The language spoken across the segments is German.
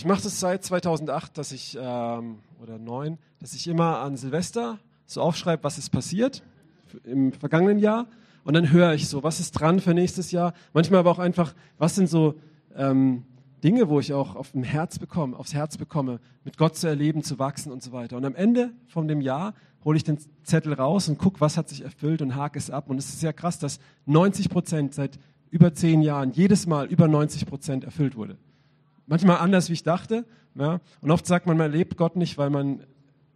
ich mache das seit 2008, dass ich, ähm, oder 9, dass ich immer an Silvester so aufschreibe, was ist passiert im vergangenen Jahr. Und dann höre ich so, was ist dran für nächstes Jahr. Manchmal aber auch einfach, was sind so ähm, Dinge, wo ich auch auf dem Herz bekomme, aufs Herz bekomme, mit Gott zu erleben, zu wachsen und so weiter. Und am Ende von dem Jahr hole ich den Zettel raus und gucke, was hat sich erfüllt und hake es ab. Und es ist sehr krass, dass 90 Prozent seit über zehn Jahren jedes Mal über 90 Prozent erfüllt wurde. Manchmal anders, wie ich dachte. Ja? Und oft sagt man, man erlebt Gott nicht, weil man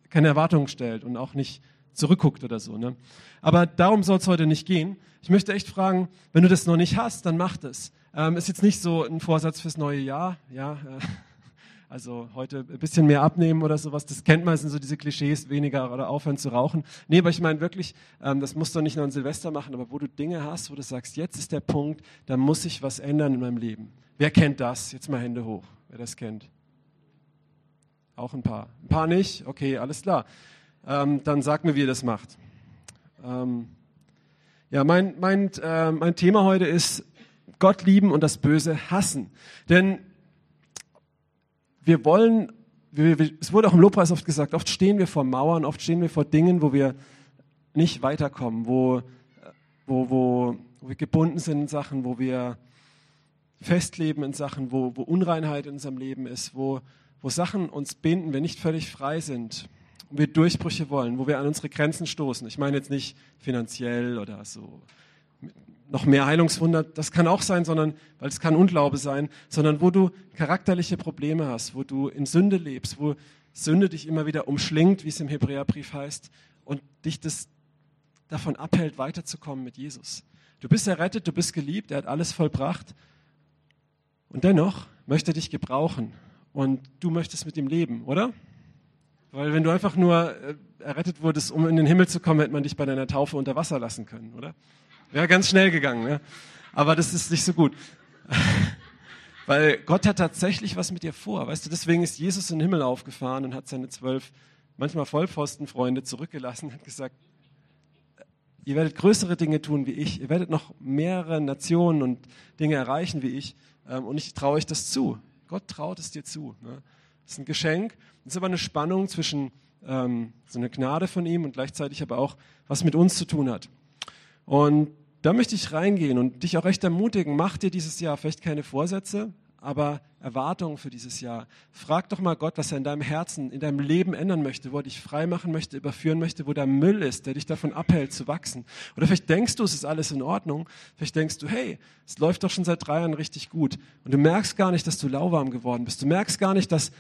keine Erwartungen stellt und auch nicht zurückguckt oder so. Ne? Aber darum soll es heute nicht gehen. Ich möchte echt fragen, wenn du das noch nicht hast, dann mach das. Ähm, ist jetzt nicht so ein Vorsatz fürs neue Jahr, ja. Äh, also heute ein bisschen mehr abnehmen oder sowas, das kennt man, sind so diese Klischees, weniger oder aufhören zu rauchen. Nee, aber ich meine wirklich, ähm, das musst du nicht nur an Silvester machen, aber wo du Dinge hast, wo du sagst, jetzt ist der Punkt, da muss sich was ändern in meinem Leben. Wer kennt das? Jetzt mal Hände hoch, wer das kennt. Auch ein paar. Ein paar nicht? Okay, alles klar. Ähm, dann sag mir, wie ihr das macht. Ähm, ja, mein, mein, äh, mein Thema heute ist Gott lieben und das Böse hassen. Denn wir wollen, wir, wir, es wurde auch im Lobpreis oft gesagt, oft stehen wir vor Mauern, oft stehen wir vor Dingen, wo wir nicht weiterkommen, wo, wo, wo, wo wir gebunden sind in Sachen, wo wir festleben in Sachen, wo, wo Unreinheit in unserem Leben ist, wo, wo Sachen uns binden, wir nicht völlig frei sind und wir Durchbrüche wollen, wo wir an unsere Grenzen stoßen. Ich meine jetzt nicht finanziell oder so noch mehr Heilungswunder, das kann auch sein, sondern, weil es kann Unglaube sein, sondern wo du charakterliche Probleme hast, wo du in Sünde lebst, wo Sünde dich immer wieder umschlingt, wie es im Hebräerbrief heißt, und dich das davon abhält, weiterzukommen mit Jesus. Du bist errettet, du bist geliebt, er hat alles vollbracht und dennoch möchte er dich gebrauchen und du möchtest mit ihm leben, oder? Weil wenn du einfach nur äh, errettet wurdest, um in den Himmel zu kommen, hätte man dich bei deiner Taufe unter Wasser lassen können, oder? Wäre ganz schnell gegangen. Ne? Aber das ist nicht so gut. Weil Gott hat tatsächlich was mit dir vor. Weißt du, deswegen ist Jesus in den Himmel aufgefahren und hat seine zwölf, manchmal Vollpfostenfreunde zurückgelassen und gesagt, ihr werdet größere Dinge tun wie ich. Ihr werdet noch mehrere Nationen und Dinge erreichen wie ich. Ähm, und ich traue euch das zu. Gott traut es dir zu. Ne? Das ist ein Geschenk. Das ist aber eine Spannung zwischen ähm, so einer Gnade von ihm und gleichzeitig aber auch, was mit uns zu tun hat. Und da möchte ich reingehen und dich auch recht ermutigen. Mach dir dieses Jahr vielleicht keine Vorsätze, aber Erwartungen für dieses Jahr. Frag doch mal Gott, was er in deinem Herzen, in deinem Leben ändern möchte, wo er dich frei machen möchte, überführen möchte, wo der Müll ist, der dich davon abhält zu wachsen. Oder vielleicht denkst du, es ist alles in Ordnung. Vielleicht denkst du, hey, es läuft doch schon seit drei Jahren richtig gut. Und du merkst gar nicht, dass du lauwarm geworden bist. Du merkst gar nicht, dass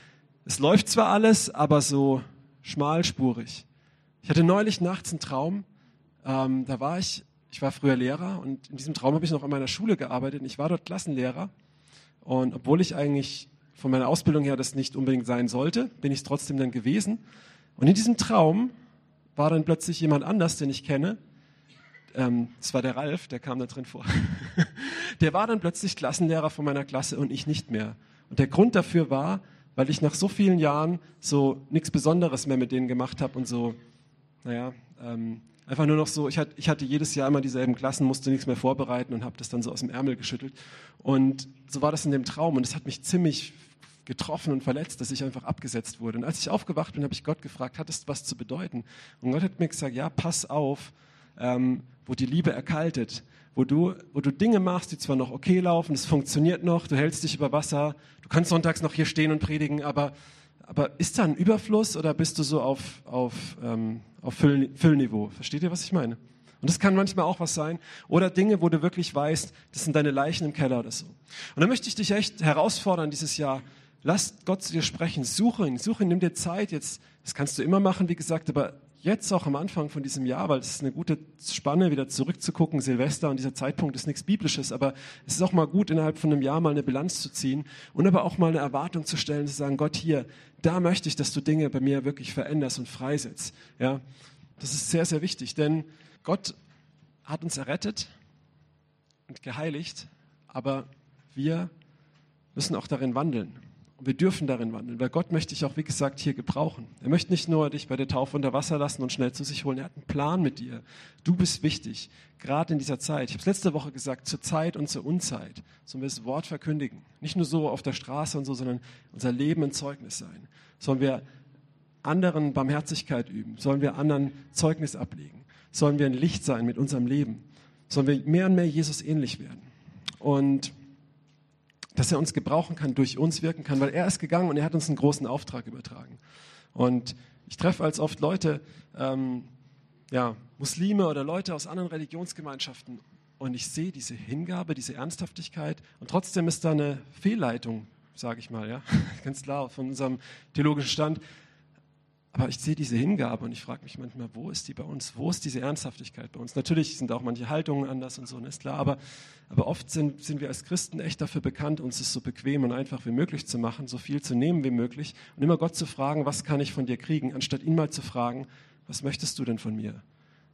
es läuft zwar alles, aber so schmalspurig. Ich hatte neulich nachts einen Traum. Ähm, da war ich ich war früher Lehrer und in diesem Traum habe ich noch an meiner Schule gearbeitet und ich war dort Klassenlehrer. Und obwohl ich eigentlich von meiner Ausbildung her das nicht unbedingt sein sollte, bin ich es trotzdem dann gewesen. Und in diesem Traum war dann plötzlich jemand anders, den ich kenne. Ähm, das war der Ralf, der kam da drin vor. der war dann plötzlich Klassenlehrer von meiner Klasse und ich nicht mehr. Und der Grund dafür war, weil ich nach so vielen Jahren so nichts Besonderes mehr mit denen gemacht habe und so, naja, ähm, Einfach nur noch so, ich hatte, jedes Jahr immer dieselben Klassen, musste nichts mehr vorbereiten und habe das dann so aus dem Ärmel geschüttelt. Und so war das in dem Traum und es hat mich ziemlich getroffen und verletzt, dass ich einfach abgesetzt wurde. Und als ich aufgewacht bin, habe ich Gott gefragt, hat es was zu bedeuten? Und Gott hat mir gesagt, ja, pass auf, ähm, wo die Liebe erkaltet, wo du, wo du Dinge machst, die zwar noch okay laufen, es funktioniert noch, du hältst dich über Wasser, du kannst sonntags noch hier stehen und predigen, aber aber ist da ein Überfluss oder bist du so auf, auf, ähm, auf Füll, Füllniveau? Versteht ihr, was ich meine? Und das kann manchmal auch was sein. Oder Dinge, wo du wirklich weißt, das sind deine Leichen im Keller oder so. Und da möchte ich dich echt herausfordern dieses Jahr. Lass Gott zu dir sprechen. Suche ihn. Suche ihn. Nimm dir Zeit jetzt. Das kannst du immer machen, wie gesagt, aber jetzt auch am Anfang von diesem Jahr, weil es ist eine gute Spanne, wieder zurückzugucken, Silvester und dieser Zeitpunkt ist nichts Biblisches, aber es ist auch mal gut, innerhalb von einem Jahr mal eine Bilanz zu ziehen und aber auch mal eine Erwartung zu stellen, zu sagen, Gott, hier, da möchte ich, dass du Dinge bei mir wirklich veränderst und freisetzt. Ja, das ist sehr, sehr wichtig, denn Gott hat uns errettet und geheiligt, aber wir müssen auch darin wandeln. Und wir dürfen darin wandeln, weil Gott möchte dich auch, wie gesagt, hier gebrauchen. Er möchte nicht nur dich bei der Taufe unter Wasser lassen und schnell zu sich holen. Er hat einen Plan mit dir. Du bist wichtig, gerade in dieser Zeit. Ich habe es letzte Woche gesagt, zur Zeit und zur Unzeit sollen wir das Wort verkündigen. Nicht nur so auf der Straße und so, sondern unser Leben ein Zeugnis sein. Sollen wir anderen Barmherzigkeit üben? Sollen wir anderen Zeugnis ablegen? Sollen wir ein Licht sein mit unserem Leben? Sollen wir mehr und mehr Jesus ähnlich werden? Und dass er uns gebrauchen kann, durch uns wirken kann, weil er ist gegangen und er hat uns einen großen Auftrag übertragen. Und ich treffe als oft Leute, ähm, ja, Muslime oder Leute aus anderen Religionsgemeinschaften und ich sehe diese Hingabe, diese Ernsthaftigkeit und trotzdem ist da eine Fehlleitung, sage ich mal, ja, ganz klar von unserem theologischen Stand. Aber ich sehe diese Hingabe und ich frage mich manchmal, wo ist die bei uns? Wo ist diese Ernsthaftigkeit bei uns? Natürlich sind auch manche Haltungen anders und so, ist klar. Aber, aber oft sind, sind wir als Christen echt dafür bekannt, uns es so bequem und einfach wie möglich zu machen, so viel zu nehmen wie möglich und immer Gott zu fragen, was kann ich von dir kriegen, anstatt ihn mal zu fragen, was möchtest du denn von mir?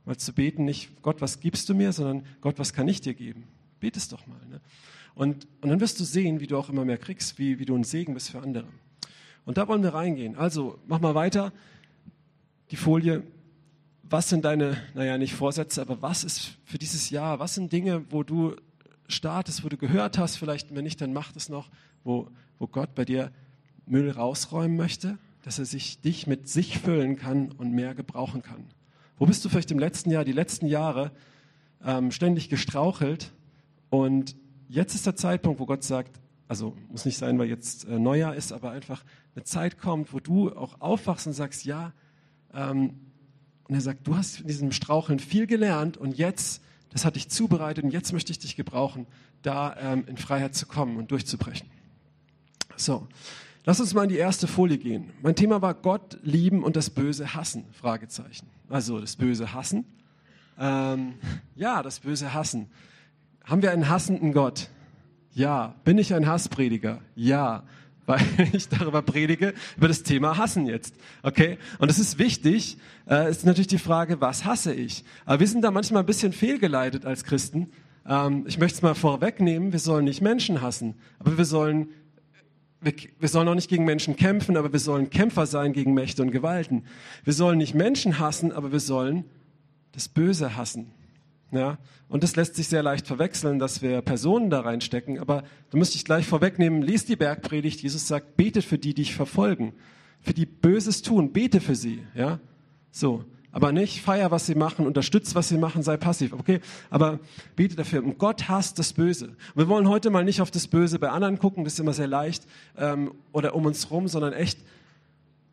Mal zu beten, nicht Gott, was gibst du mir, sondern Gott, was kann ich dir geben? Betest doch mal. Ne? Und, und dann wirst du sehen, wie du auch immer mehr kriegst, wie, wie du ein Segen bist für andere. Und da wollen wir reingehen. Also, mach mal weiter. Die Folie. Was sind deine, naja, nicht Vorsätze, aber was ist für dieses Jahr? Was sind Dinge, wo du startest, wo du gehört hast, vielleicht, wenn nicht, dann mach das noch, wo, wo Gott bei dir Müll rausräumen möchte, dass er sich dich mit sich füllen kann und mehr gebrauchen kann. Wo bist du vielleicht im letzten Jahr, die letzten Jahre ähm, ständig gestrauchelt und jetzt ist der Zeitpunkt, wo Gott sagt, also muss nicht sein, weil jetzt äh, Neujahr ist, aber einfach eine Zeit kommt, wo du auch aufwachst und sagst, ja, ähm, und er sagt, du hast in diesem Straucheln viel gelernt und jetzt, das hat dich zubereitet und jetzt möchte ich dich gebrauchen, da ähm, in Freiheit zu kommen und durchzubrechen. So, lass uns mal in die erste Folie gehen. Mein Thema war Gott lieben und das Böse hassen, Fragezeichen. Also das Böse hassen. Ähm, ja, das Böse hassen. Haben wir einen hassenden Gott? Ja. Bin ich ein Hassprediger? Ja. Weil ich darüber predige, über das Thema Hassen jetzt. Okay? Und es ist wichtig, äh, ist natürlich die Frage, was hasse ich? Aber wir sind da manchmal ein bisschen fehlgeleitet als Christen. Ähm, ich möchte es mal vorwegnehmen, wir sollen nicht Menschen hassen, aber wir sollen wir, wir, sollen auch nicht gegen Menschen kämpfen, aber wir sollen Kämpfer sein gegen Mächte und Gewalten. Wir sollen nicht Menschen hassen, aber wir sollen das Böse hassen. Ja? Und das lässt sich sehr leicht verwechseln, dass wir Personen da reinstecken. Aber du musst dich gleich vorwegnehmen, lies die Bergpredigt. Jesus sagt, betet für die, die dich verfolgen. Für die Böses tun, bete für sie. Ja? So. Aber nicht feier, was sie machen, unterstützt, was sie machen, sei passiv. Okay? Aber bete dafür. Und Gott hasst das Böse. Und wir wollen heute mal nicht auf das Böse bei anderen gucken, das ist immer sehr leicht, ähm, oder um uns rum, sondern echt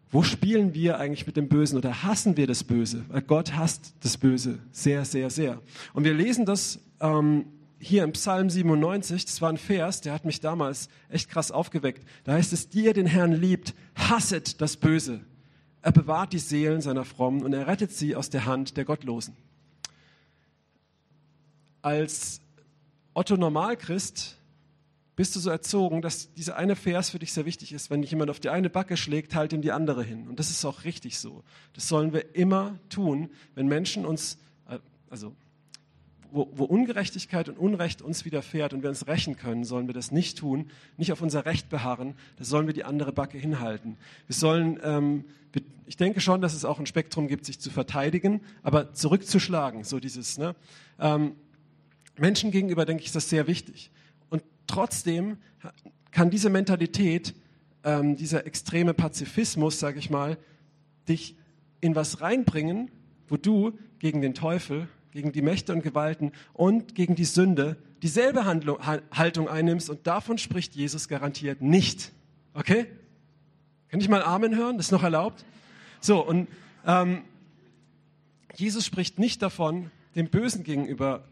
wo spielen wir eigentlich mit dem Bösen oder hassen wir das Böse? Weil Gott hasst das Böse sehr, sehr, sehr. Und wir lesen das ähm, hier im Psalm 97, das war ein Vers, der hat mich damals echt krass aufgeweckt. Da heißt es, die ihr den Herrn liebt, hasset das Böse. Er bewahrt die Seelen seiner Frommen und er rettet sie aus der Hand der Gottlosen. Als Otto Normalchrist bist du so erzogen, dass dieser eine Vers für dich sehr wichtig ist. Wenn dich jemand auf die eine Backe schlägt, halt ihm die andere hin. Und das ist auch richtig so. Das sollen wir immer tun, wenn Menschen uns, äh, also wo, wo Ungerechtigkeit und Unrecht uns widerfährt und wir uns rächen können, sollen wir das nicht tun, nicht auf unser Recht beharren, da sollen wir die andere Backe hinhalten. Wir sollen, ähm, ich denke schon, dass es auch ein Spektrum gibt, sich zu verteidigen, aber zurückzuschlagen, so dieses, ne? Ähm, Menschen gegenüber, denke ich, ist das sehr wichtig trotzdem kann diese Mentalität, ähm, dieser extreme Pazifismus, sage ich mal, dich in was reinbringen, wo du gegen den Teufel, gegen die Mächte und Gewalten und gegen die Sünde dieselbe Handlung, Haltung einnimmst und davon spricht Jesus garantiert nicht. Okay? Kann ich mal Amen hören? Das ist noch erlaubt? So, und ähm, Jesus spricht nicht davon, dem Bösen gegenüber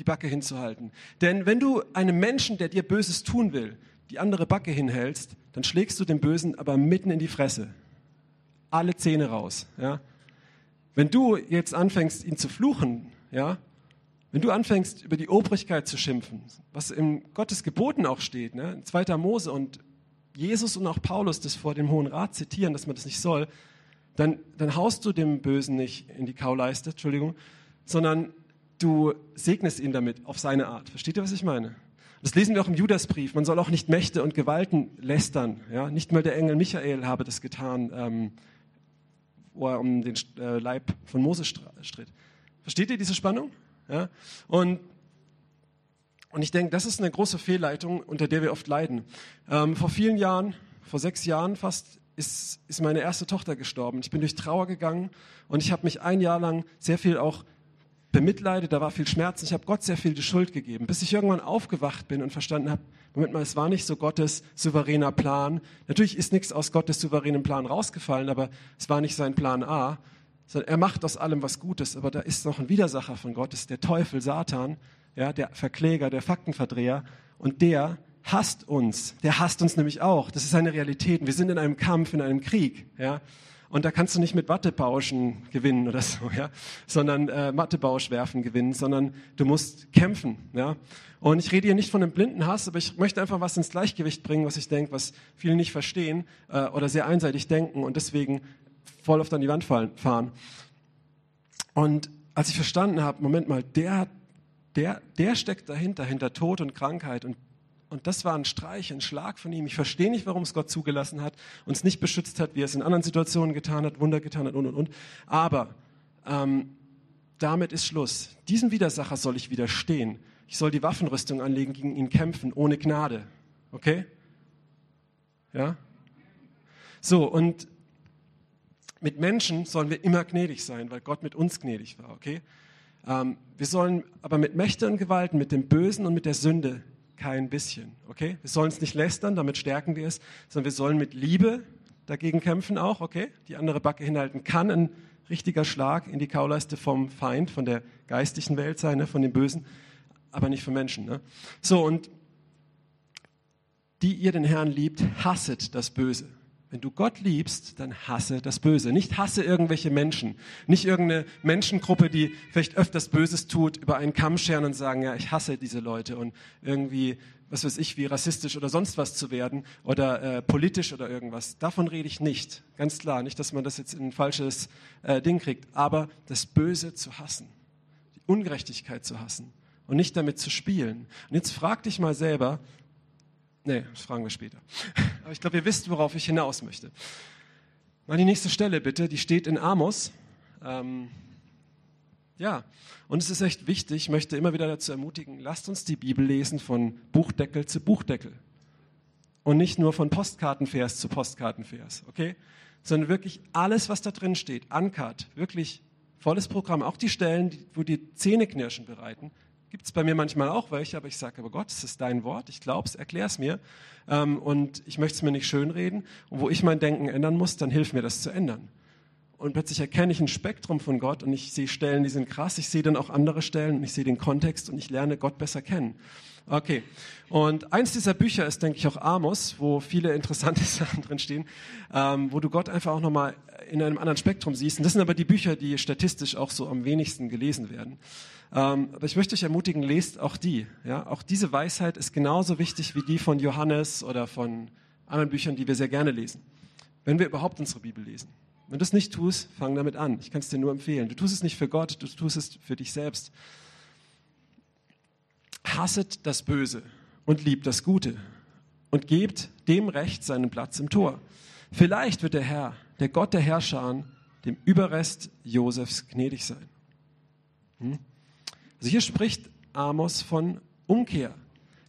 die Backe hinzuhalten. Denn wenn du einem Menschen, der dir Böses tun will, die andere Backe hinhältst, dann schlägst du dem Bösen aber mitten in die Fresse. Alle Zähne raus. Ja? Wenn du jetzt anfängst, ihn zu fluchen, ja, wenn du anfängst, über die Obrigkeit zu schimpfen, was in Gottes Geboten auch steht, ne, in 2. Mose und Jesus und auch Paulus das vor dem Hohen Rat zitieren, dass man das nicht soll, dann, dann haust du dem Bösen nicht in die Kauleiste, Entschuldigung, sondern du segnest ihn damit auf seine Art. Versteht ihr, was ich meine? Das lesen wir auch im Judasbrief. Man soll auch nicht Mächte und Gewalten lästern. Ja? Nicht mal der Engel Michael habe das getan, ähm, wo er um den äh, Leib von Moses stritt. Versteht ihr diese Spannung? Ja? Und, und ich denke, das ist eine große Fehlleitung, unter der wir oft leiden. Ähm, vor vielen Jahren, vor sechs Jahren fast, ist, ist meine erste Tochter gestorben. Ich bin durch Trauer gegangen und ich habe mich ein Jahr lang sehr viel auch bemitleidet, da war viel Schmerz. Ich habe Gott sehr viel die Schuld gegeben, bis ich irgendwann aufgewacht bin und verstanden habe, Moment mal, es war nicht so Gottes souveräner Plan. Natürlich ist nichts aus Gottes souveränen Plan rausgefallen, aber es war nicht sein Plan A, er macht aus allem was Gutes. Aber da ist noch ein Widersacher von Gott, ist der Teufel, Satan, ja, der Verkläger, der Faktenverdreher. Und der hasst uns. Der hasst uns nämlich auch. Das ist eine Realität. Wir sind in einem Kampf, in einem Krieg. Ja. Und da kannst du nicht mit Wattebauschen gewinnen oder so, ja, sondern äh, Wattebausch werfen gewinnen, sondern du musst kämpfen, ja. Und ich rede hier nicht von einem blinden Hass, aber ich möchte einfach was ins Gleichgewicht bringen, was ich denke, was viele nicht verstehen äh, oder sehr einseitig denken und deswegen voll oft an die Wand fallen, fahren. Und als ich verstanden habe, Moment mal, der, der, der steckt dahinter, hinter Tod und Krankheit und und das war ein Streich, ein Schlag von ihm. Ich verstehe nicht, warum es Gott zugelassen hat, uns nicht beschützt hat, wie er es in anderen Situationen getan hat, Wunder getan hat und, und, und. Aber ähm, damit ist Schluss. Diesem Widersacher soll ich widerstehen. Ich soll die Waffenrüstung anlegen, gegen ihn kämpfen, ohne Gnade. Okay? Ja? So, und mit Menschen sollen wir immer gnädig sein, weil Gott mit uns gnädig war. Okay? Ähm, wir sollen aber mit Mächte und Gewalten, mit dem Bösen und mit der Sünde kein bisschen. Okay? Wir sollen es nicht lästern, damit stärken wir es, sondern wir sollen mit Liebe dagegen kämpfen auch. Okay? Die andere Backe hinhalten kann ein richtiger Schlag in die Kauleiste vom Feind, von der geistigen Welt sein, ne? von dem Bösen, aber nicht von Menschen. Ne? So, und die ihr den Herrn liebt, hasset das Böse. Wenn du Gott liebst, dann hasse das Böse. Nicht hasse irgendwelche Menschen. Nicht irgendeine Menschengruppe, die vielleicht öfters Böses tut, über einen Kamm scheren und sagen, ja, ich hasse diese Leute und irgendwie, was weiß ich, wie rassistisch oder sonst was zu werden oder äh, politisch oder irgendwas. Davon rede ich nicht. Ganz klar. Nicht, dass man das jetzt in ein falsches äh, Ding kriegt. Aber das Böse zu hassen. Die Ungerechtigkeit zu hassen. Und nicht damit zu spielen. Und jetzt frag dich mal selber, Nee, das fragen wir später. Aber ich glaube, ihr wisst, worauf ich hinaus möchte. Mal die nächste Stelle bitte, die steht in Amos. Ähm, ja, und es ist echt wichtig, ich möchte immer wieder dazu ermutigen, lasst uns die Bibel lesen von Buchdeckel zu Buchdeckel. Und nicht nur von Postkartenvers zu Postkartenvers, okay? Sondern wirklich alles, was da drin steht, uncut, wirklich volles Programm, auch die Stellen, wo die Zähne knirschen bereiten, Gibt es bei mir manchmal auch welche, aber ich sage, aber Gott, es ist dein Wort, ich glaube es, erklär es mir. Ähm, und ich möchte es mir nicht schönreden. Und wo ich mein Denken ändern muss, dann hilf mir das zu ändern. Und plötzlich erkenne ich ein Spektrum von Gott und ich sehe Stellen, die sind krass. Ich sehe dann auch andere Stellen und ich sehe den Kontext und ich lerne Gott besser kennen. Okay. Und eins dieser Bücher ist, denke ich, auch Amos, wo viele interessante Sachen drin stehen, ähm, wo du Gott einfach auch nochmal in einem anderen Spektrum siehst. Und das sind aber die Bücher, die statistisch auch so am wenigsten gelesen werden. Ähm, aber ich möchte euch ermutigen, lest auch die. Ja? Auch diese Weisheit ist genauso wichtig wie die von Johannes oder von anderen Büchern, die wir sehr gerne lesen. Wenn wir überhaupt unsere Bibel lesen. Wenn du es nicht tust, fang damit an. Ich kann es dir nur empfehlen. Du tust es nicht für Gott, du tust es für dich selbst. Hasset das Böse und liebt das Gute und gebt dem Recht seinen Platz im Tor. Vielleicht wird der Herr, der Gott der Herrscher, dem Überrest Josefs gnädig sein. Hm? Also hier spricht Amos von Umkehr.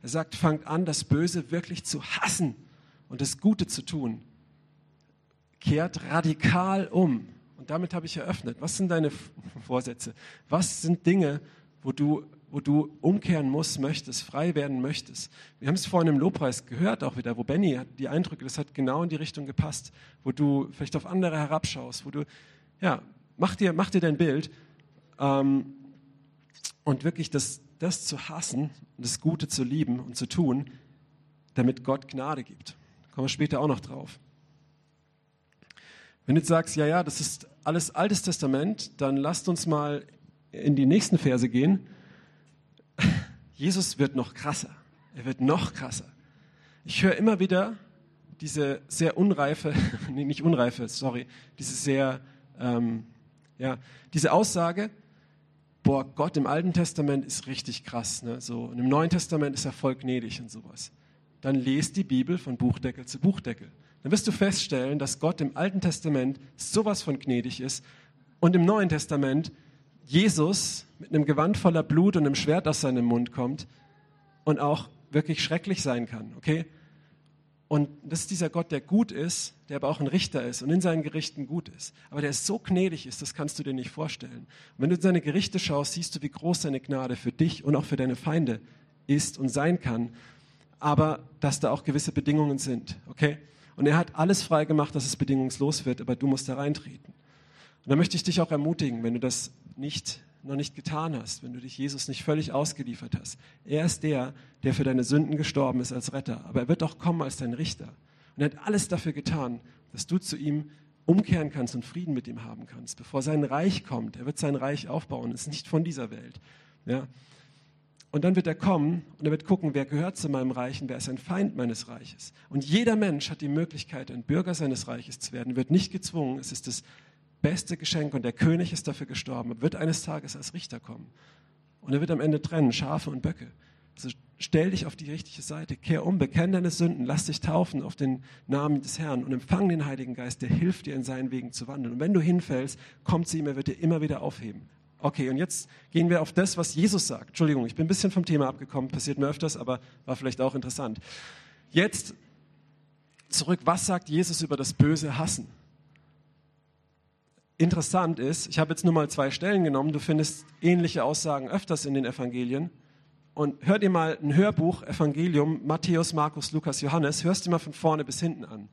Er sagt, fangt an, das Böse wirklich zu hassen und das Gute zu tun. Kehrt radikal um. Und damit habe ich eröffnet. Was sind deine Vorsätze? Was sind Dinge, wo du, wo du umkehren musst, möchtest, frei werden möchtest? Wir haben es vorhin im Lobpreis gehört auch wieder, wo Benny die Eindrücke, das hat genau in die Richtung gepasst, wo du vielleicht auf andere herabschaust, wo du, ja, mach dir, mach dir dein Bild. Ähm, und wirklich das, das zu hassen das Gute zu lieben und zu tun, damit Gott Gnade gibt. Kommen wir später auch noch drauf. Wenn du jetzt sagst, ja, ja, das ist alles Altes Testament, dann lasst uns mal in die nächsten Verse gehen. Jesus wird noch krasser. Er wird noch krasser. Ich höre immer wieder diese sehr unreife, nee, nicht unreife, sorry, diese sehr, ähm, ja, diese Aussage, boah, Gott im Alten Testament ist richtig krass. Ne? So, und im Neuen Testament ist er voll gnädig und sowas. Dann lest die Bibel von Buchdeckel zu Buchdeckel. Dann wirst du feststellen, dass Gott im Alten Testament sowas von gnädig ist und im Neuen Testament Jesus mit einem Gewand voller Blut und einem Schwert aus seinem Mund kommt und auch wirklich schrecklich sein kann, okay? Und das ist dieser Gott, der gut ist, der aber auch ein Richter ist und in seinen Gerichten gut ist. Aber der so gnädig ist, das kannst du dir nicht vorstellen. Und wenn du in seine Gerichte schaust, siehst du, wie groß seine Gnade für dich und auch für deine Feinde ist und sein kann. Aber dass da auch gewisse Bedingungen sind, okay? Und er hat alles frei gemacht, dass es bedingungslos wird, aber du musst da reintreten. Und da möchte ich dich auch ermutigen, wenn du das nicht noch nicht getan hast, wenn du dich Jesus nicht völlig ausgeliefert hast. Er ist der, der für deine Sünden gestorben ist als Retter, aber er wird auch kommen als dein Richter. Und er hat alles dafür getan, dass du zu ihm umkehren kannst und Frieden mit ihm haben kannst, bevor sein Reich kommt. Er wird sein Reich aufbauen, ist nicht von dieser Welt. Ja? Und dann wird er kommen und er wird gucken, wer gehört zu meinem Reich und wer ist ein Feind meines Reiches. Und jeder Mensch hat die Möglichkeit, ein Bürger seines Reiches zu werden, wird nicht gezwungen. Es ist das beste Geschenk und der König ist dafür gestorben. Er wird eines Tages als Richter kommen. Und er wird am Ende trennen, Schafe und Böcke. Also stell dich auf die richtige Seite, kehr um, bekenn deine Sünden, lass dich taufen auf den Namen des Herrn und empfang den Heiligen Geist, der hilft dir in seinen Wegen zu wandeln. Und wenn du hinfällst, kommt zu ihm, er wird dir immer wieder aufheben. Okay, und jetzt gehen wir auf das, was Jesus sagt. Entschuldigung, ich bin ein bisschen vom Thema abgekommen, passiert mir öfters, aber war vielleicht auch interessant. Jetzt zurück, was sagt Jesus über das böse Hassen? Interessant ist, ich habe jetzt nur mal zwei Stellen genommen, du findest ähnliche Aussagen öfters in den Evangelien. Und hör dir mal ein Hörbuch, Evangelium, Matthäus, Markus, Lukas, Johannes, hörst dir mal von vorne bis hinten an.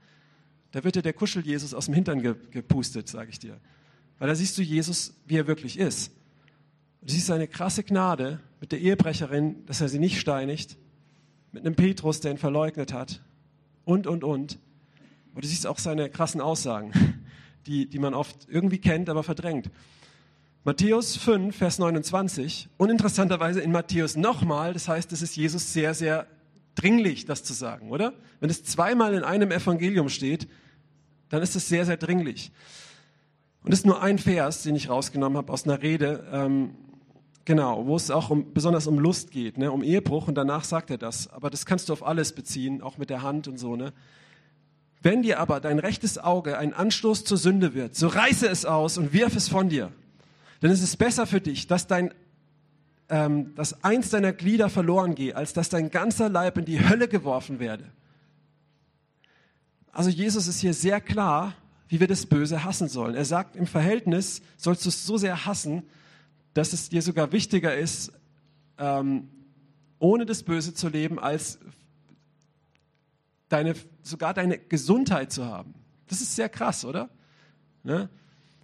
Da wird dir der Kuschel-Jesus aus dem Hintern gepustet, sage ich dir. Weil da siehst du Jesus, wie er wirklich ist. Du siehst seine krasse Gnade mit der Ehebrecherin, dass er sie nicht steinigt, mit einem Petrus, der ihn verleugnet hat und, und, und. Und du siehst auch seine krassen Aussagen die, die man oft irgendwie kennt, aber verdrängt. Matthäus 5, Vers 29 und interessanterweise in Matthäus nochmal, das heißt, es ist Jesus sehr, sehr dringlich, das zu sagen, oder? Wenn es zweimal in einem Evangelium steht, dann ist es sehr, sehr dringlich. Und es ist nur ein Vers, den ich rausgenommen habe aus einer Rede, ähm, genau, wo es auch um, besonders um Lust geht, ne, um Ehebruch und danach sagt er das. Aber das kannst du auf alles beziehen, auch mit der Hand und so. Ne? Wenn dir aber dein rechtes Auge ein Anstoß zur Sünde wird, so reiße es aus und wirf es von dir. Denn es ist besser für dich, dass dein ähm, dass eins deiner Glieder verloren gehe, als dass dein ganzer Leib in die Hölle geworfen werde. Also Jesus ist hier sehr klar, wie wir das Böse hassen sollen. Er sagt, im Verhältnis sollst du es so sehr hassen, dass es dir sogar wichtiger ist, ähm, ohne das Böse zu leben, als deine, sogar deine Gesundheit zu haben. Das ist sehr krass, oder? Ne?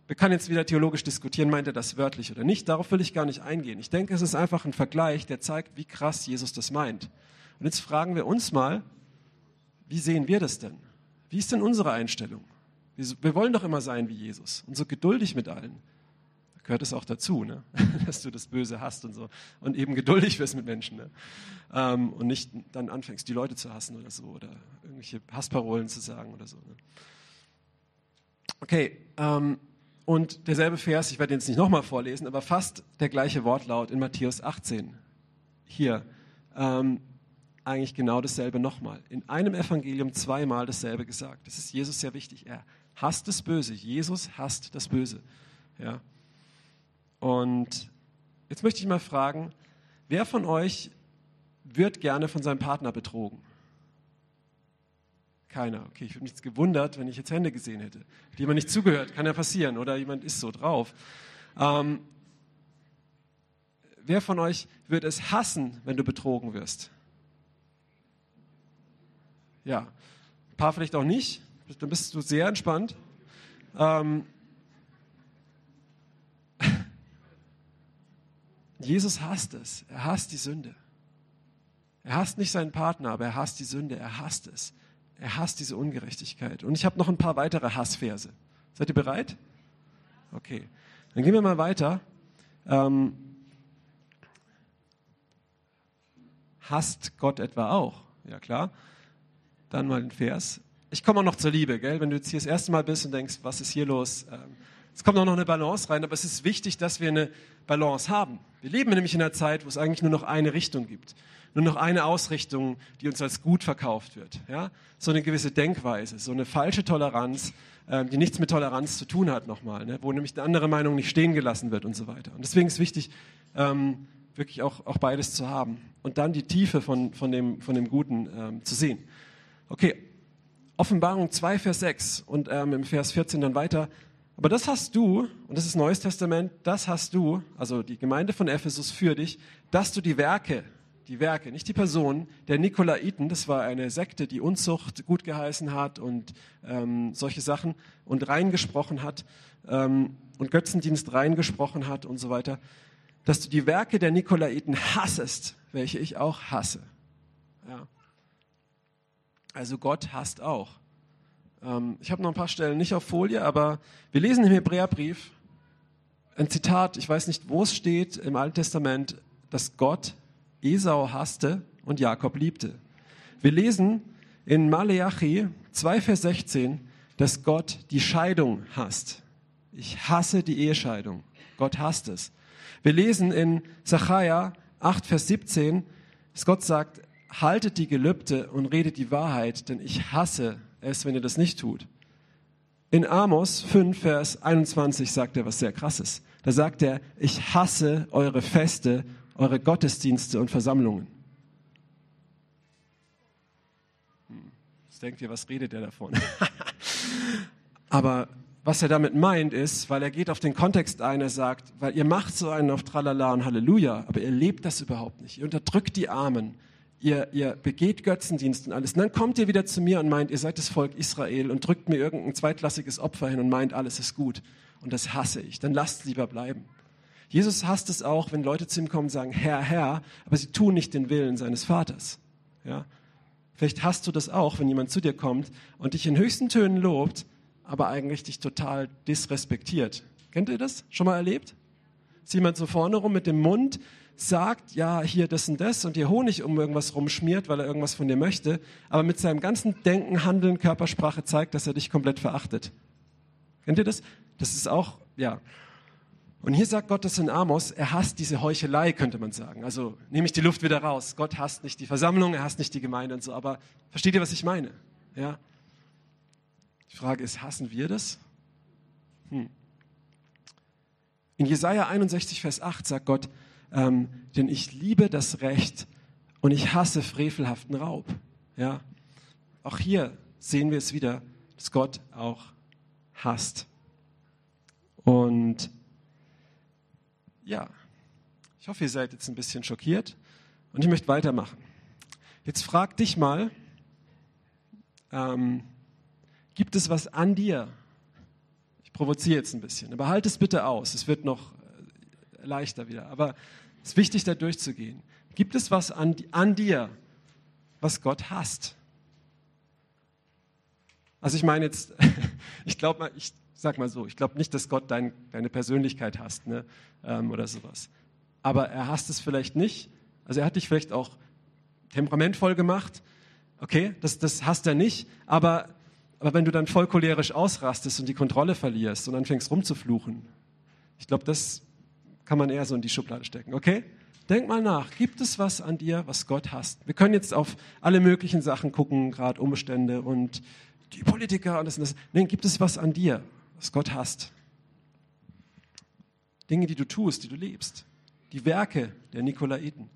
Wir können jetzt wieder theologisch diskutieren, meint er das wörtlich oder nicht. Darauf will ich gar nicht eingehen. Ich denke, es ist einfach ein Vergleich, der zeigt, wie krass Jesus das meint. Und jetzt fragen wir uns mal, wie sehen wir das denn? Wie ist denn unsere Einstellung? Wir wollen doch immer sein wie Jesus und so geduldig mit allen gehört es auch dazu, ne? dass du das Böse hast und so. Und eben geduldig wirst mit Menschen. Ne? Ähm, und nicht dann anfängst, die Leute zu hassen oder so oder irgendwelche Hassparolen zu sagen oder so. Ne? Okay, ähm, und derselbe Vers, ich werde ihn jetzt nicht nochmal vorlesen, aber fast der gleiche Wortlaut in Matthäus 18. Hier. Ähm, eigentlich genau dasselbe nochmal. In einem Evangelium zweimal dasselbe gesagt. Das ist Jesus sehr wichtig. Er hasst das Böse. Jesus hasst das Böse. Ja. Und jetzt möchte ich mal fragen, wer von euch wird gerne von seinem Partner betrogen? Keiner. Okay, ich würde mich jetzt gewundert, wenn ich jetzt Hände gesehen hätte. Hat jemand nicht zugehört? Kann ja passieren. Oder jemand ist so drauf. Ähm, wer von euch wird es hassen, wenn du betrogen wirst? Ja. Ein paar vielleicht auch nicht. Dann bist du sehr entspannt. Ähm, Jesus hasst es. Er hasst die Sünde. Er hasst nicht seinen Partner, aber er hasst die Sünde. Er hasst es. Er hasst diese Ungerechtigkeit. Und ich habe noch ein paar weitere Hassverse. Seid ihr bereit? Okay. Dann gehen wir mal weiter. Ähm, hasst Gott etwa auch? Ja, klar. Dann mal ein Vers. Ich komme auch noch zur Liebe, gell? Wenn du jetzt hier das erste Mal bist und denkst, was ist hier los? Ähm, Es kommt auch noch eine Balance rein, aber es ist wichtig, dass wir eine Balance haben. Wir leben nämlich in einer Zeit, wo es eigentlich nur noch eine Richtung gibt. Nur noch eine Ausrichtung, die uns als gut verkauft wird. Ja? So eine gewisse Denkweise, so eine falsche Toleranz, äh, die nichts mit Toleranz zu tun hat nochmal, ne? wo nämlich eine andere Meinung nicht stehen gelassen wird und so weiter. Und deswegen ist wichtig, ähm, wirklich auch, auch beides zu haben und dann die Tiefe von, von, dem, von dem Guten ähm, zu sehen. Okay, Offenbarung 2, Vers 6 und ähm, im Vers 14 dann weiter. Aber das hast du, und das ist Neues Testament, das hast du, also die Gemeinde von Ephesus für dich, dass du die Werke, die Werke, nicht die Person der Nikolaiten, das war eine Sekte, die Unzucht gut geheißen hat und ähm, solche Sachen und reingesprochen hat ähm, und Götzendienst reingesprochen hat und so weiter, dass du die Werke der Nikolaiten hassest, welche ich auch hasse. Ja. Also Gott hasst auch. Ähm, ich habe noch ein paar Stellen nicht auf Folie, aber wir lesen im Hebräerbrief ein Zitat, ich weiß nicht, wo es steht im Alten Testament, dass Gott Esau hasste und Jakob liebte. Wir lesen in Maleachi 2, Vers 16, dass Gott die Scheidung hasst. Ich hasse die Ehescheidung. Gott hasst es. Wir lesen in Zachariah 8, Vers 17, dass Gott sagt, haltet die Gelübde und redet die Wahrheit, denn ich hasse es, wenn ihr das nicht tut. In Amos 5, Vers 21 sagt er was sehr krasses. Da sagt er, ich hasse eure Feste, eure Gottesdienste und Versammlungen. Hm, jetzt denkt ihr, was redet er davon? Aber was er damit meint ist, weil er geht auf den Kontext ein, er sagt, weil ihr macht so einen auf Tralala und Halleluja, aber ihr lebt das überhaupt nicht. Ihr unterdrückt die Armen, ihr, ihr begeht Götzendienst und alles. Und dann kommt ihr wieder zu mir und meint, ihr seid das Volk Israel und drückt mir irgendein zweitklassiges Opfer hin und meint, alles ist gut. Und das hasse ich. Dann lasst lieber bleiben. Jesus hasst es auch, wenn Leute zu ihm kommen und sagen, Herr, Herr, aber sie tun nicht den Willen seines Vaters. Ja? Vielleicht hast du das auch, wenn jemand zu dir kommt und dich in höchsten Tönen lobt, aber eigentlich dich total disrespektiert. Kennt ihr das? Schon mal erlebt? Ist jemand so vorne rum mit dem Mund, sagt, ja, hier das und das und dir Honig um irgendwas rumschmiert, weil er irgendwas von dir möchte, aber mit seinem ganzen Denken, Handeln, Körpersprache zeigt, dass er dich komplett verachtet. Kennt ihr das? Das ist auch, ja. Und hier sagt Gott das in Amos, er hasst diese Heuchelei, könnte man sagen. Also nehme ich die Luft wieder raus. Gott hasst nicht die Versammlung, er hasst nicht die Gemeinde und so, aber versteht ihr, was ich meine? Ja? Die Frage ist, hassen wir das? Hm. In Jesaja 61, Vers 8 sagt Gott, ähm, denn ich liebe das Recht und ich hasse frevelhaften Raub. Ja? Auch hier sehen wir es wieder, dass Gott auch hasst. Und ja, ich hoffe, ihr seid jetzt ein bisschen schockiert und ich möchte weitermachen. Jetzt frag dich mal, ähm, Gibt es was an dir? Ich provoziere jetzt ein bisschen, aber halt es bitte aus. Es wird noch äh, leichter wieder. Aber es ist wichtig, da durchzugehen. Gibt es was an, an dir, was Gott hasst? Also ich meine jetzt, ich glaube mal, ich sag mal so, ich glaube nicht, dass Gott dein, deine Persönlichkeit hasst ne? Ähm, oder sowas. Aber er hasst es vielleicht nicht. Also er hat dich vielleicht auch temperamentvoll gemacht. Okay, das, das hasst er nicht. Aber aber wenn du dann voll cholerisch ausrastest und die Kontrolle verlierst und anfängst rumzufluchen, ich glaube, das kann man eher so in die Schublade stecken, okay? Denk mal nach, gibt es was an dir, was Gott hasst? Wir können jetzt auf alle möglichen Sachen gucken, gerade Umstände und die Politiker und das und das. Nein, gibt es was an dir, was Gott hasst? Dinge, die du tust, die du liebst. Die Werke der Nikolaiten.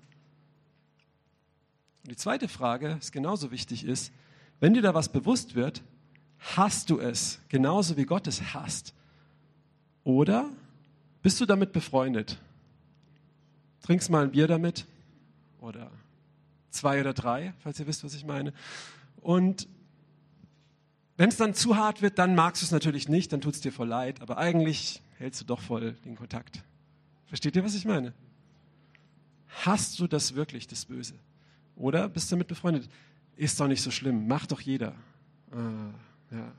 Und die zweite Frage, ist genauso wichtig ist, wenn dir da was bewusst wird, Hast du es genauso wie Gott es hasst? Oder bist du damit befreundet? Trinkst mal ein Bier damit oder zwei oder drei, falls ihr wisst, was ich meine. Und wenn es dann zu hart wird, dann magst du es natürlich nicht, dann tut es dir voll leid, aber eigentlich hältst du doch voll den Kontakt. Versteht ihr, was ich meine? Hast du das wirklich, das Böse? Oder bist du damit befreundet? Ist doch nicht so schlimm, macht doch jeder. Ah. Ja.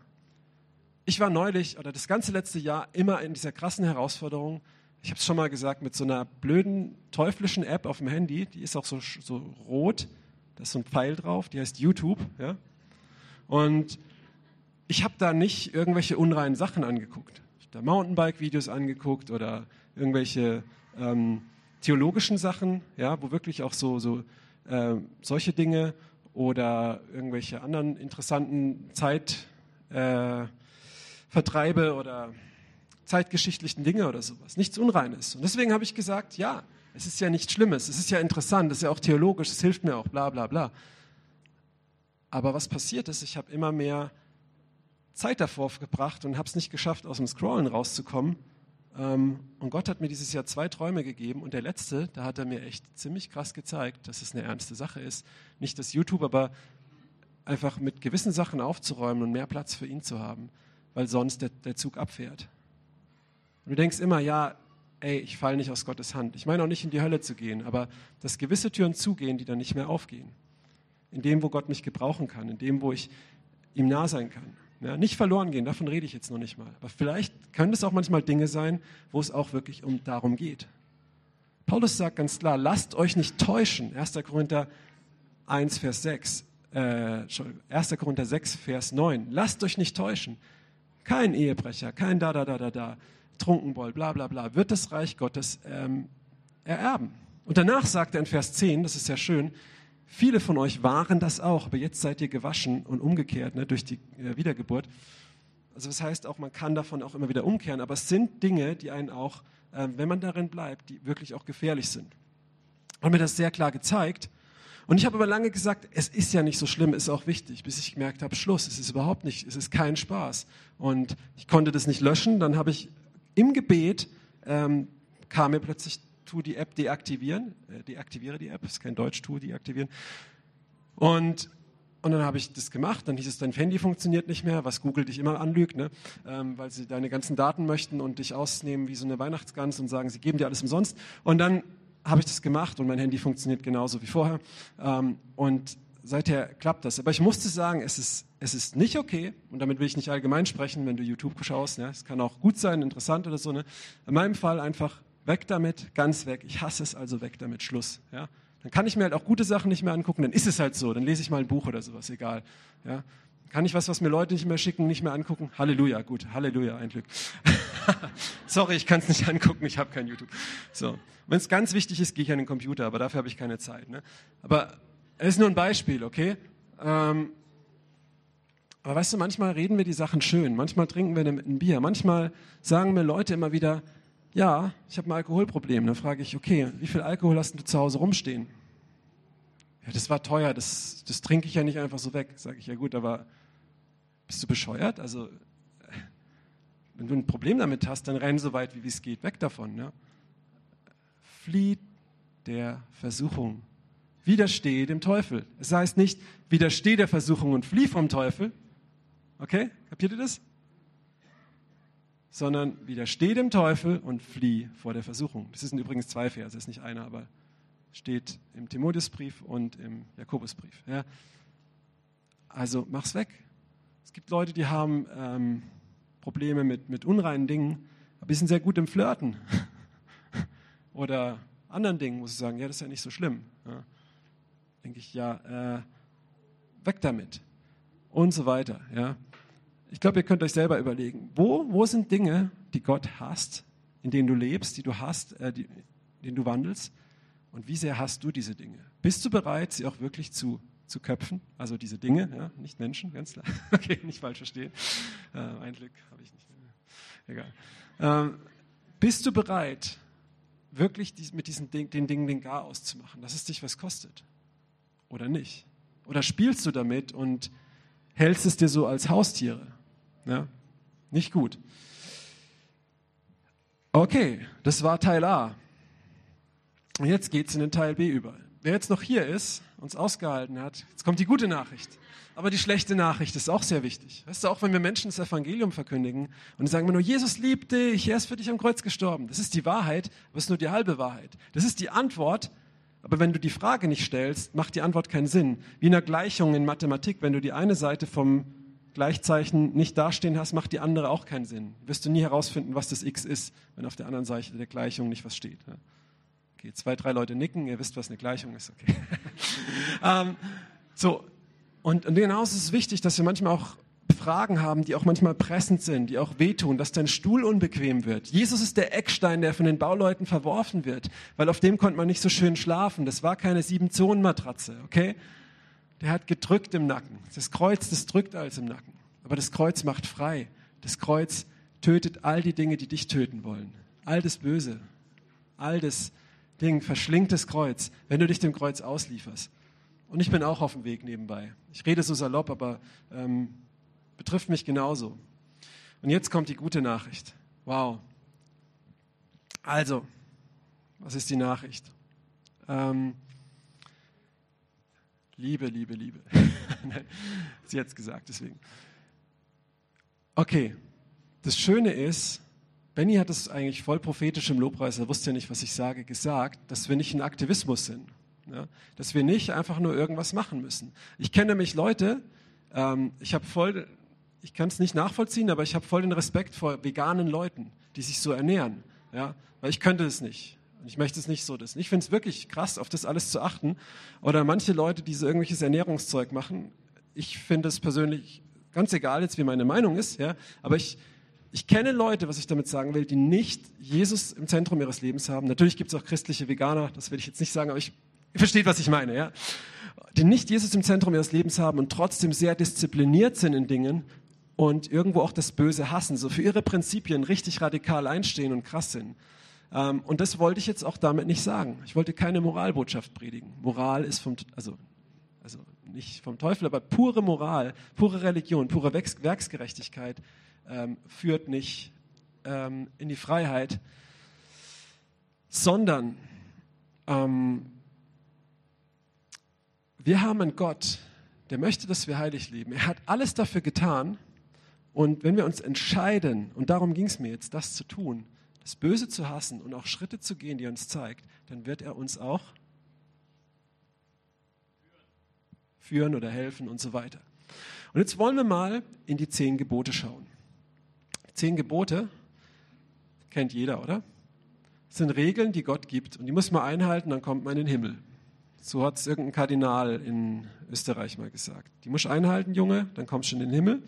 Ich war neulich oder das ganze letzte Jahr immer in dieser krassen Herausforderung. Ich habe es schon mal gesagt, mit so einer blöden, teuflischen App auf dem Handy, die ist auch so, so rot, da ist so ein Pfeil drauf, die heißt YouTube. Ja? Und ich habe da nicht irgendwelche unreinen Sachen angeguckt. Ich da Mountainbike-Videos angeguckt oder irgendwelche ähm, theologischen Sachen, ja, wo wirklich auch so, so äh, solche Dinge oder irgendwelche anderen interessanten Zeitvertreibe äh, oder zeitgeschichtlichen Dinge oder sowas. Nichts Unreines. Und deswegen habe ich gesagt, ja, es ist ja nichts Schlimmes, es ist ja interessant, es ist ja auch theologisch, es hilft mir auch, bla bla bla. Aber was passiert ist, ich habe immer mehr Zeit davor gebracht und habe es nicht geschafft, aus dem Scrollen rauszukommen. Ähm, und Gott hat mir dieses Jahr zwei Träume gegeben und der letzte, da hat er mir echt ziemlich krass gezeigt, dass es eine ernste Sache ist. Nicht das YouTube, aber einfach mit gewissen Sachen aufzuräumen und mehr Platz für ihn zu haben, weil sonst der, der Zug abfährt. Und du denkst immer, ja, ey, ich falle nicht aus Gottes Hand. Ich meine auch nicht in die Hölle zu gehen, aber dass gewisse Türen zugehen, die dann nicht mehr aufgehen. In dem, wo Gott mich gebrauchen kann, in dem, wo ich ihm nah sein kann. Ja, nicht verloren gehen, davon rede ich jetzt noch nicht mal. Aber vielleicht können es auch manchmal Dinge sein, wo es auch wirklich um darum geht. Paulus sagt ganz klar, lasst euch nicht täuschen. 1. Korinther 1, Vers 6. Äh, 1. Korinther 6, Vers 9. Lasst euch nicht täuschen. Kein Ehebrecher, kein da, da, da, da, da, Trunkenbold, bla, bla, bla, wird das Reich Gottes ähm, ererben. Und danach sagt er in Vers 10, das ist ja schön, Viele von euch waren das auch, aber jetzt seid ihr gewaschen und umgekehrt ne, durch die äh, Wiedergeburt. Also das heißt auch, man kann davon auch immer wieder umkehren, aber es sind Dinge, die einen auch, äh, wenn man darin bleibt, die wirklich auch gefährlich sind. Hat mir das sehr klar gezeigt. Und ich habe aber lange gesagt, es ist ja nicht so schlimm, ist auch wichtig, bis ich gemerkt habe, Schluss, es ist überhaupt nicht, es ist kein Spaß. Und ich konnte das nicht löschen. Dann habe ich im Gebet ähm, kam mir plötzlich tu die App deaktivieren, äh, deaktiviere die App, ist kein Deutsch, tu deaktivieren. Und, und dann habe ich das gemacht, dann hieß es, dein Handy funktioniert nicht mehr, was Google dich immer anlügt, ne? Ähm, weil sie deine ganzen Daten möchten und dich ausnehmen wie so eine Weihnachtsgans und sagen, sie geben dir alles umsonst. Und dann habe ich das gemacht und mein Handy funktioniert genauso wie vorher. Ähm, und seither klappt das. Aber ich musste sagen, es ist, es ist nicht okay, und damit will ich nicht allgemein sprechen, wenn du YouTube schaust, ne? es kann auch gut sein, interessant oder so. Ne? In meinem Fall einfach Weg damit, ganz weg. Ich hasse es, also weg damit, Schluss. Ja? Dann kann ich mir halt auch gute Sachen nicht mehr angucken, dann ist es halt so. Dann lese ich mal ein Buch oder sowas, egal. Ja? Kann ich was, was mir Leute nicht mehr schicken, nicht mehr angucken? Halleluja, gut, Halleluja, ein Glück. Sorry, ich kann es nicht angucken, ich habe kein YouTube. So, wenn es ganz wichtig ist, gehe ich an den Computer, aber dafür habe ich keine Zeit. Ne? Aber es ist nur ein Beispiel, okay? Ähm, aber weißt du, manchmal reden wir die Sachen schön, manchmal trinken wir ein Bier, manchmal sagen mir Leute immer wieder, ja, ich habe ein Alkoholproblem. Dann frage ich, okay, wie viel Alkohol hast du zu Hause rumstehen? Ja, das war teuer, das, das trinke ich ja nicht einfach so weg. Sage ich, ja gut, aber bist du bescheuert? Also, wenn du ein Problem damit hast, dann renn so weit, wie es geht, weg davon. Ne? Flieh der Versuchung. Widerstehe dem Teufel. Es heißt nicht, widerstehe der Versuchung und flieh vom Teufel. Okay? Kapiert ihr das? sondern widersteh dem Teufel und flieh vor der Versuchung. Das sind übrigens zwei Verse, ist nicht einer, aber steht im Timotheusbrief und im Jakobusbrief. Ja. Also mach's weg. Es gibt Leute, die haben ähm, Probleme mit, mit unreinen Dingen, aber die sind sehr gut im Flirten oder anderen Dingen, wo sie sagen, ja, das ist ja nicht so schlimm. Ja. Denke ich, ja, äh, weg damit und so weiter. Ja. Ich glaube, ihr könnt euch selber überlegen, wo, wo sind Dinge, die Gott hasst, in denen du lebst, die du hast, äh, die, in denen du wandelst? Und wie sehr hast du diese Dinge? Bist du bereit, sie auch wirklich zu, zu köpfen? Also diese Dinge, ja, nicht Menschen, ganz klar. Okay, nicht falsch verstehen. Äh, ein Glück habe ich nicht. Egal. Ähm, bist du bereit, wirklich die, mit diesen Ding, den Dingen den Gar auszumachen, dass es dich was kostet? Oder nicht? Oder spielst du damit und hältst es dir so als Haustiere? Ja? Nicht gut. Okay, das war Teil A. Und jetzt geht es in den Teil B über. Wer jetzt noch hier ist, uns ausgehalten hat, jetzt kommt die gute Nachricht. Aber die schlechte Nachricht ist auch sehr wichtig. Weißt du, auch wenn wir Menschen das Evangelium verkündigen und sagen wir nur, Jesus liebt dich, er ist für dich am Kreuz gestorben. Das ist die Wahrheit, aber es ist nur die halbe Wahrheit. Das ist die Antwort, aber wenn du die Frage nicht stellst, macht die Antwort keinen Sinn. Wie in einer Gleichung in Mathematik, wenn du die eine Seite vom Gleichzeichen nicht dastehen hast, macht die andere auch keinen Sinn. Wirst du nie herausfinden, was das x ist, wenn auf der anderen Seite der Gleichung nicht was steht. Okay, zwei, drei Leute nicken, ihr wisst, was eine Gleichung ist. Okay. ähm, so, und, und genauso ist es wichtig, dass wir manchmal auch Fragen haben, die auch manchmal pressend sind, die auch wehtun, dass dein Stuhl unbequem wird. Jesus ist der Eckstein, der von den Bauleuten verworfen wird, weil auf dem konnte man nicht so schön schlafen. Das war keine Sieben-Zonen-Matratze, okay? Der hat gedrückt im Nacken. Das Kreuz, das drückt alles im Nacken. Aber das Kreuz macht frei. Das Kreuz tötet all die Dinge, die dich töten wollen. All das Böse, all das Ding verschlingt das Kreuz, wenn du dich dem Kreuz auslieferst. Und ich bin auch auf dem Weg nebenbei. Ich rede so salopp, aber ähm, betrifft mich genauso. Und jetzt kommt die gute Nachricht. Wow. Also, was ist die Nachricht? Ähm, Liebe, Liebe, Liebe. Sie hat es gesagt, deswegen. Okay, das Schöne ist, Benny hat es eigentlich voll prophetisch im Lobpreis, er wusste ja nicht, was ich sage, gesagt, dass wir nicht ein Aktivismus sind. Ja? Dass wir nicht einfach nur irgendwas machen müssen. Ich kenne nämlich Leute, ähm, ich habe voll, ich kann es nicht nachvollziehen, aber ich habe voll den Respekt vor veganen Leuten, die sich so ernähren. Ja? Weil ich könnte es nicht. Ich möchte es nicht so das. Ich finde es wirklich krass, auf das alles zu achten. Oder manche Leute, die so irgendwelches Ernährungszeug machen. Ich finde es persönlich ganz egal jetzt, wie meine Meinung ist, ja. Aber ich, ich kenne Leute, was ich damit sagen will, die nicht Jesus im Zentrum ihres Lebens haben. Natürlich gibt es auch christliche Veganer, das will ich jetzt nicht sagen, aber ich, ihr versteht, was ich meine, ja. Die nicht Jesus im Zentrum ihres Lebens haben und trotzdem sehr diszipliniert sind in Dingen und irgendwo auch das Böse hassen, so für ihre Prinzipien richtig radikal einstehen und krass sind. Ähm, und das wollte ich jetzt auch damit nicht sagen. Ich wollte keine Moralbotschaft predigen. Moral ist vom, also, also nicht vom Teufel, aber pure Moral, pure Religion, pure Werksgerechtigkeit ähm, führt nicht ähm, in die Freiheit, sondern ähm, wir haben einen Gott, der möchte, dass wir heilig leben. Er hat alles dafür getan. Und wenn wir uns entscheiden, und darum ging es mir jetzt, das zu tun, das Böse zu hassen und auch Schritte zu gehen, die er uns zeigt, dann wird er uns auch führen oder helfen und so weiter. Und jetzt wollen wir mal in die zehn Gebote schauen. Zehn Gebote kennt jeder, oder? Das sind Regeln, die Gott gibt und die muss man einhalten, dann kommt man in den Himmel. So hat es irgendein Kardinal in Österreich mal gesagt. Die musst du einhalten, Junge, dann kommst du in den Himmel.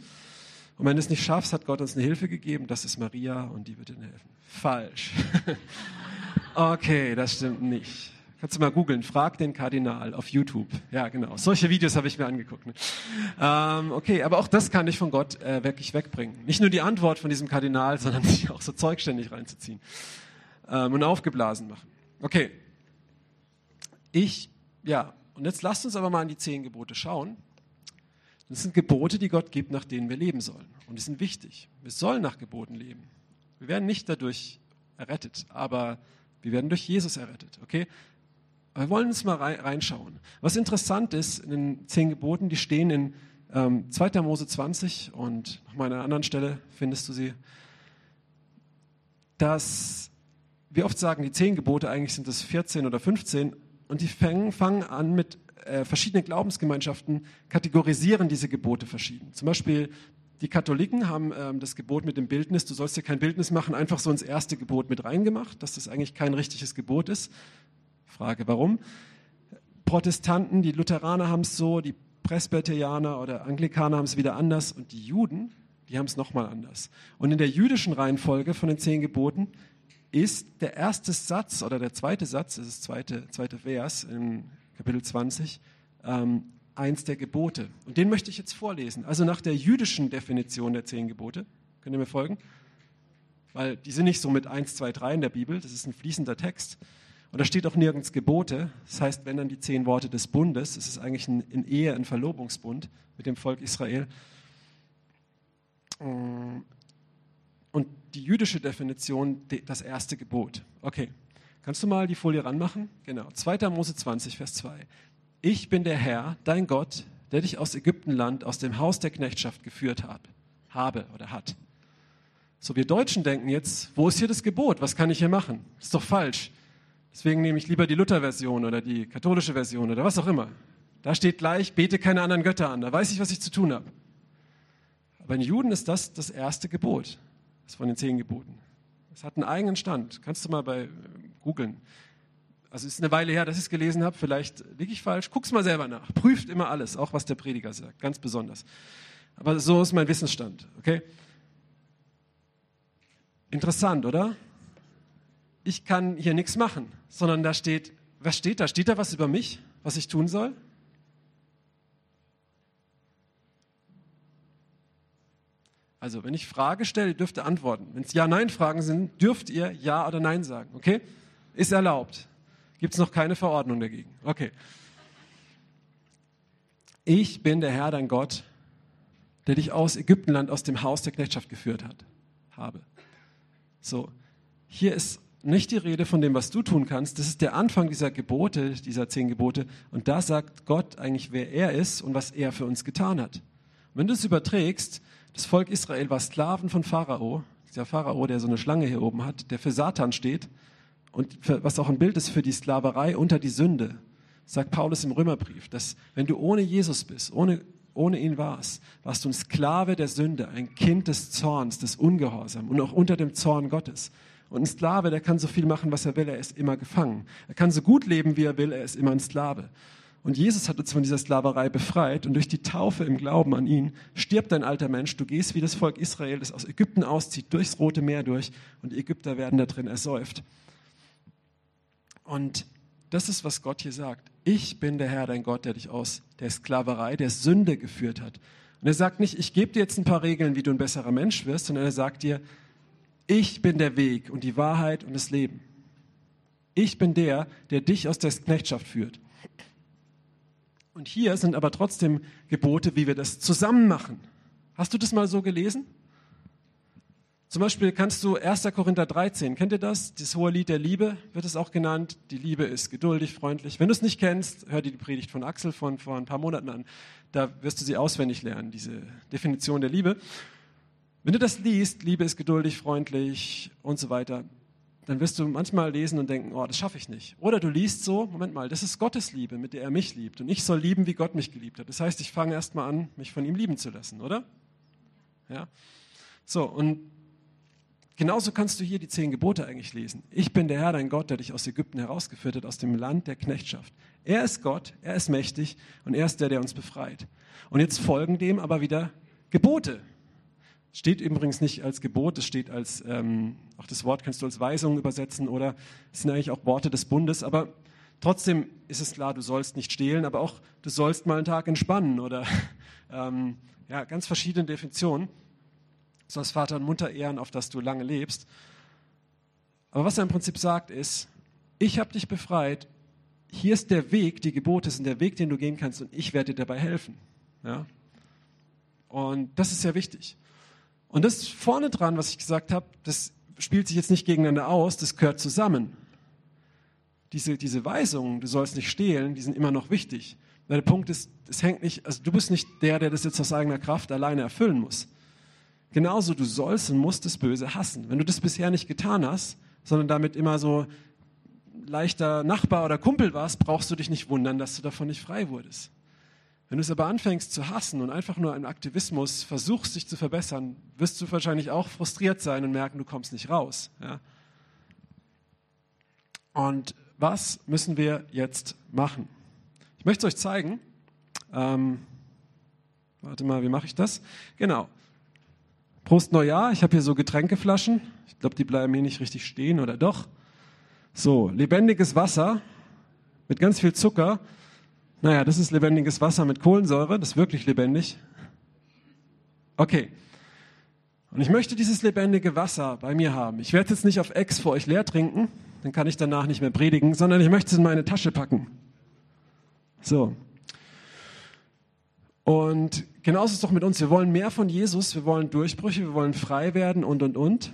Und wenn du es nicht schaffst, hat Gott uns eine Hilfe gegeben. Das ist Maria und die wird dir helfen. Falsch. okay, das stimmt nicht. Kannst du mal googeln, frag den Kardinal auf YouTube. Ja, genau. Solche Videos habe ich mir angeguckt. Ne? Ähm, okay, aber auch das kann dich von Gott äh, wirklich wegbringen. Nicht nur die Antwort von diesem Kardinal, sondern sich auch so Zeug ständig reinzuziehen ähm, und aufgeblasen machen. Okay. Ich, ja, und jetzt lasst uns aber mal an die zehn Gebote schauen. Das sind Gebote, die Gott gibt, nach denen wir leben sollen. Und die sind wichtig. Wir sollen nach Geboten leben. Wir werden nicht dadurch errettet, aber wir werden durch Jesus errettet. Okay? Wir wollen uns mal reinschauen. Was interessant ist, in den zehn Geboten, die stehen in ähm, 2. Mose 20 und an einer anderen Stelle findest du sie, dass wir oft sagen, die zehn Gebote, eigentlich sind es 14 oder 15 und die fangen, fangen an mit äh, verschiedene Glaubensgemeinschaften kategorisieren diese Gebote verschieden. Zum Beispiel die Katholiken haben ähm, das Gebot mit dem Bildnis, du sollst dir kein Bildnis machen, einfach so ins erste Gebot mit reingemacht, dass das eigentlich kein richtiges Gebot ist. Frage, warum? Protestanten, die Lutheraner haben es so, die Presbyterianer oder Anglikaner haben es wieder anders und die Juden, die haben es nochmal anders. Und in der jüdischen Reihenfolge von den zehn Geboten ist der erste Satz oder der zweite Satz, das ist das zweite, zweite Vers in Kapitel 20, ähm, eins der Gebote. Und den möchte ich jetzt vorlesen. Also nach der jüdischen Definition der zehn Gebote. Könnt ihr mir folgen? Weil die sind nicht so mit 1, 2, 3 in der Bibel, das ist ein fließender Text. Und da steht auch nirgends Gebote. Das heißt, wenn dann die zehn Worte des Bundes, es ist eigentlich ein, in Ehe ein Verlobungsbund mit dem Volk Israel. Und die jüdische Definition, das erste Gebot. Okay, kannst du mal die Folie ranmachen? Genau, 2. Mose 20, Vers 2. Ich bin der Herr, dein Gott, der dich aus Ägyptenland, aus dem Haus der Knechtschaft geführt hat, habe oder hat. So, wir Deutschen denken jetzt, wo ist hier das Gebot? Was kann ich hier machen? Ist doch falsch. Deswegen nehme ich lieber die Luther-Version oder die katholische Version oder was auch immer. Da steht gleich, bete keine anderen Götter an. Da weiß ich, was ich zu tun habe. Aber in Juden ist das das erste Gebot. Das von den zehn Geboten. Es hat einen eigenen Stand. Kannst du mal bei äh, googeln. Also es ist eine Weile her, dass ich es gelesen habe. Vielleicht liege ich falsch. Guck's mal selber nach. Prüft immer alles, auch was der Prediger sagt. Ganz besonders. Aber so ist mein Wissensstand, okay? Interessant, oder? Ich kann hier nichts machen, sondern da steht, was steht da? Steht da was über mich, was ich tun soll? Also, wenn ich Frage stelle, dürft ihr antworten. Wenn es Ja-Nein-Fragen sind, dürft ihr Ja oder Nein sagen. Okay? Ist erlaubt. Gibt es noch keine Verordnung dagegen. Okay. Ich bin der Herr, dein Gott, der dich aus Ägyptenland, aus dem Haus der Knechtschaft geführt hat, habe. So, hier ist nicht die Rede von dem, was du tun kannst. Das ist der Anfang dieser Gebote, dieser zehn Gebote. Und da sagt Gott eigentlich, wer er ist und was er für uns getan hat. Und wenn du es überträgst, das Volk Israel war Sklaven von Pharao, der Pharao, der so eine Schlange hier oben hat, der für Satan steht und für, was auch ein Bild ist für die Sklaverei unter die Sünde. Sagt Paulus im Römerbrief, dass wenn du ohne Jesus bist, ohne, ohne ihn warst, warst du ein Sklave der Sünde, ein Kind des Zorns, des Ungehorsams und auch unter dem Zorn Gottes. Und ein Sklave, der kann so viel machen, was er will, er ist immer gefangen. Er kann so gut leben, wie er will, er ist immer ein Sklave. Und Jesus hat uns von dieser Sklaverei befreit und durch die Taufe im Glauben an ihn stirbt dein alter Mensch. Du gehst wie das Volk Israel, das aus Ägypten auszieht, durchs Rote Meer durch und die Ägypter werden da drin ersäuft. Und das ist, was Gott hier sagt. Ich bin der Herr, dein Gott, der dich aus der Sklaverei, der Sünde geführt hat. Und er sagt nicht, ich gebe dir jetzt ein paar Regeln, wie du ein besserer Mensch wirst, sondern er sagt dir, ich bin der Weg und die Wahrheit und das Leben. Ich bin der, der dich aus der Knechtschaft führt. Und hier sind aber trotzdem Gebote, wie wir das zusammen machen. Hast du das mal so gelesen? Zum Beispiel kannst du 1. Korinther 13, kennt ihr das? Das hohe Lied der Liebe wird es auch genannt. Die Liebe ist geduldig, freundlich. Wenn du es nicht kennst, hör dir die Predigt von Axel von vor ein paar Monaten an. Da wirst du sie auswendig lernen, diese Definition der Liebe. Wenn du das liest, Liebe ist geduldig, freundlich und so weiter, dann wirst du manchmal lesen und denken, oh, das schaffe ich nicht. Oder du liest so, Moment mal, das ist Gottes Liebe, mit der er mich liebt. Und ich soll lieben, wie Gott mich geliebt hat. Das heißt, ich fange erst mal an, mich von ihm lieben zu lassen, oder? Ja. So, und genauso kannst du hier die zehn Gebote eigentlich lesen. Ich bin der Herr, dein Gott, der dich aus Ägypten herausgeführt hat, aus dem Land der Knechtschaft. Er ist Gott, er ist mächtig und er ist der, der uns befreit. Und jetzt folgen dem aber wieder Gebote. Steht übrigens nicht als Gebot, es steht als, ähm, auch das Wort kannst du als Weisung übersetzen oder es sind eigentlich auch Worte des Bundes, aber trotzdem ist es klar, du sollst nicht stehlen, aber auch du sollst mal einen Tag entspannen oder ähm, ja, ganz verschiedene Definitionen. Du sollst Vater und Mutter ehren, auf dass du lange lebst. Aber was er im Prinzip sagt ist, ich habe dich befreit, hier ist der Weg, die Gebote sind der Weg, den du gehen kannst und ich werde dir dabei helfen. Ja? Und das ist sehr wichtig. Und das vorne dran, was ich gesagt habe, das spielt sich jetzt nicht gegeneinander aus, das gehört zusammen. Diese, diese Weisungen, du sollst nicht stehlen, die sind immer noch wichtig. Weil der Punkt ist, es hängt nicht, also du bist nicht der, der das jetzt aus eigener Kraft alleine erfüllen muss. Genauso, du sollst und musst das Böse hassen. Wenn du das bisher nicht getan hast, sondern damit immer so leichter Nachbar oder Kumpel warst, brauchst du dich nicht wundern, dass du davon nicht frei wurdest. Wenn du es aber anfängst zu hassen und einfach nur im Aktivismus versuchst, dich zu verbessern, wirst du wahrscheinlich auch frustriert sein und merken, du kommst nicht raus. Ja? Und was müssen wir jetzt machen? Ich möchte es euch zeigen. Ähm, warte mal, wie mache ich das? Genau. Prost Neujahr. Ich habe hier so Getränkeflaschen. Ich glaube, die bleiben hier nicht richtig stehen oder doch. So, lebendiges Wasser mit ganz viel Zucker. Naja, das ist lebendiges Wasser mit Kohlensäure, das ist wirklich lebendig. Okay. Und ich möchte dieses lebendige Wasser bei mir haben. Ich werde es jetzt nicht auf Ex vor euch leer trinken, dann kann ich danach nicht mehr predigen, sondern ich möchte es in meine Tasche packen. So. Und genauso ist es doch mit uns. Wir wollen mehr von Jesus, wir wollen Durchbrüche, wir wollen frei werden und, und, und.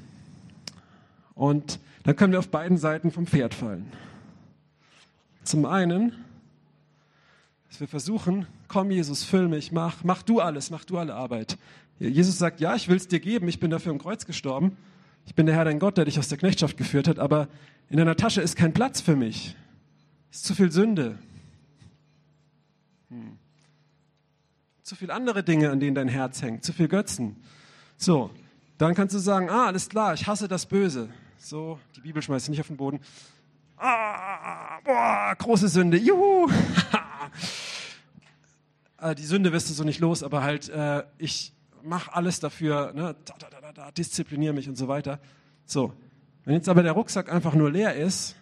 Und dann können wir auf beiden Seiten vom Pferd fallen. Zum einen dass wir versuchen, komm Jesus, füll mich, mach, mach du alles, mach du alle Arbeit. Jesus sagt, ja, ich will es dir geben, ich bin dafür im Kreuz gestorben. Ich bin der Herr, dein Gott, der dich aus der Knechtschaft geführt hat, aber in deiner Tasche ist kein Platz für mich. Es ist zu viel Sünde. Hm. Zu viel andere Dinge, an denen dein Herz hängt, zu viel Götzen. So, dann kannst du sagen, ah, alles klar, ich hasse das Böse. So, die Bibel schmeißt nicht auf den Boden. Ah, boah, große Sünde, juhu. Äh, die Sünde wirst du so nicht los, aber halt, äh, ich mache alles dafür, ne, da, da, da, da, diszipliniere mich und so weiter. So, wenn jetzt aber der Rucksack einfach nur leer ist,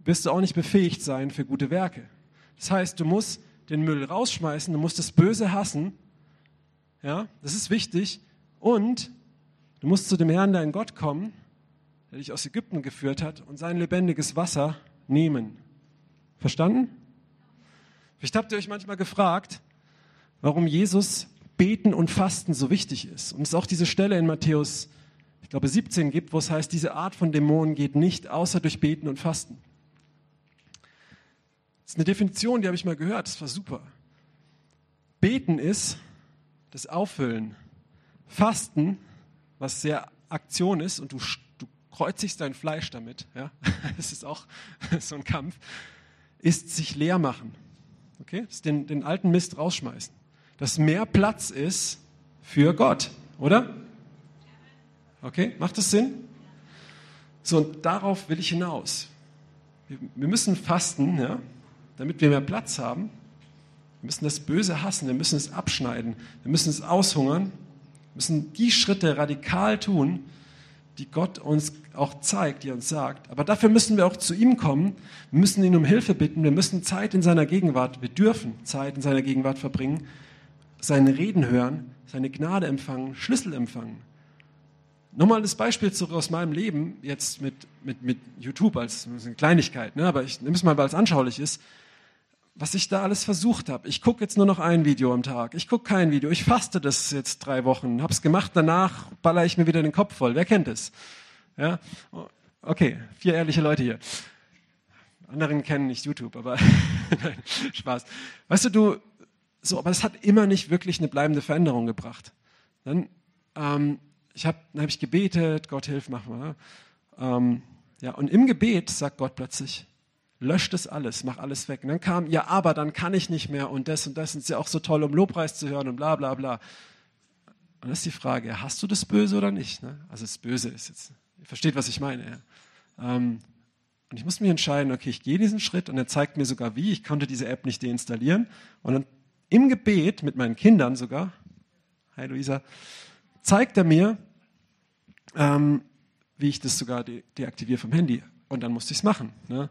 wirst du auch nicht befähigt sein für gute Werke. Das heißt, du musst den Müll rausschmeißen, du musst das Böse hassen. Ja, das ist wichtig. Und du musst zu dem Herrn, dein Gott, kommen, der dich aus Ägypten geführt hat, und sein lebendiges Wasser nehmen. Verstanden? Vielleicht habt ihr euch manchmal gefragt, warum Jesus Beten und Fasten so wichtig ist. Und es auch diese Stelle in Matthäus, ich glaube 17 gibt, wo es heißt, diese Art von Dämonen geht nicht außer durch Beten und Fasten. Das ist eine Definition, die habe ich mal gehört, das war super. Beten ist das Auffüllen. Fasten, was sehr Aktion ist und du, du kreuzigst dein Fleisch damit, ja, das ist auch so ein Kampf, ist sich leer machen. Okay? Ist den, den alten Mist rausschmeißen. Dass mehr Platz ist für Gott, oder? Okay, macht das Sinn? So, und darauf will ich hinaus. Wir, wir müssen fasten, ja, damit wir mehr Platz haben. Wir müssen das Böse hassen, wir müssen es abschneiden, wir müssen es aushungern, wir müssen die Schritte radikal tun, die Gott uns auch zeigt, die uns sagt. Aber dafür müssen wir auch zu ihm kommen. Wir müssen ihn um Hilfe bitten. Wir müssen Zeit in seiner Gegenwart, wir dürfen Zeit in seiner Gegenwart verbringen, seine Reden hören, seine Gnade empfangen, Schlüssel empfangen. Nochmal das Beispiel aus meinem Leben, jetzt mit, mit, mit YouTube als eine Kleinigkeit, ne? aber ich nehme es mal, weil es anschaulich ist was ich da alles versucht habe. Ich gucke jetzt nur noch ein Video am Tag. Ich gucke kein Video. Ich faste das jetzt drei Wochen. Hab's gemacht. Danach baller ich mir wieder den Kopf voll. Wer kennt es? Ja? Okay, vier ehrliche Leute hier. Anderen kennen nicht YouTube, aber nein, Spaß. Weißt du, du, so, aber es hat immer nicht wirklich eine bleibende Veränderung gebracht. Dann, ähm, ich hab, dann habe ich gebetet, Gott hilf, mach mal. Ähm, ja, und im Gebet sagt Gott plötzlich, löscht das alles, mach alles weg. Und dann kam, ja, aber dann kann ich nicht mehr und das und das ist ja auch so toll, um Lobpreis zu hören und bla bla bla. Und das ist die Frage, hast du das Böse oder nicht? Ne? Also das Böse ist jetzt, ihr versteht, was ich meine. Ähm, und ich muss mich entscheiden, okay, ich gehe diesen Schritt und er zeigt mir sogar wie. Ich konnte diese App nicht deinstallieren. Und dann im Gebet mit meinen Kindern sogar, hi Luisa, zeigt er mir, ähm, wie ich das sogar de deaktiviere vom Handy. Und dann musste ich es machen. Ne?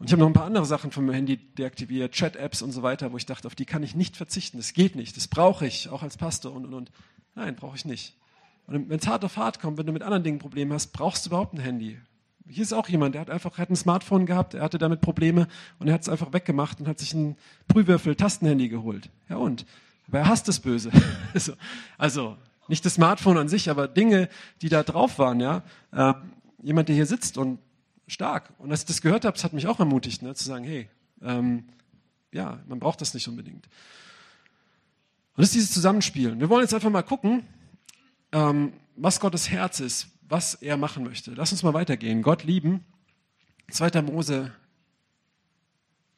Und ich habe noch ein paar andere Sachen vom Handy deaktiviert, Chat-Apps und so weiter, wo ich dachte, auf die kann ich nicht verzichten. Das geht nicht. Das brauche ich, auch als Pastor und, und, und. Nein, brauche ich nicht. Und wenn es hart auf hart kommt, wenn du mit anderen Dingen Probleme hast, brauchst du überhaupt ein Handy. Hier ist auch jemand, der hat einfach hat ein Smartphone gehabt, er hatte damit Probleme und er hat es einfach weggemacht und hat sich ein Prühwürfel-Tastenhandy geholt. Ja und? Aber er hasst das Böse. also, also, nicht das Smartphone an sich, aber Dinge, die da drauf waren, ja. Äh, jemand, der hier sitzt und stark. Und als ich das gehört habe, das hat mich auch ermutigt, ne, zu sagen, hey, ähm, ja, man braucht das nicht unbedingt. Und das ist dieses Zusammenspiel. Wir wollen jetzt einfach mal gucken, ähm, was Gottes Herz ist, was er machen möchte. Lass uns mal weitergehen. Gott lieben. 2. Mose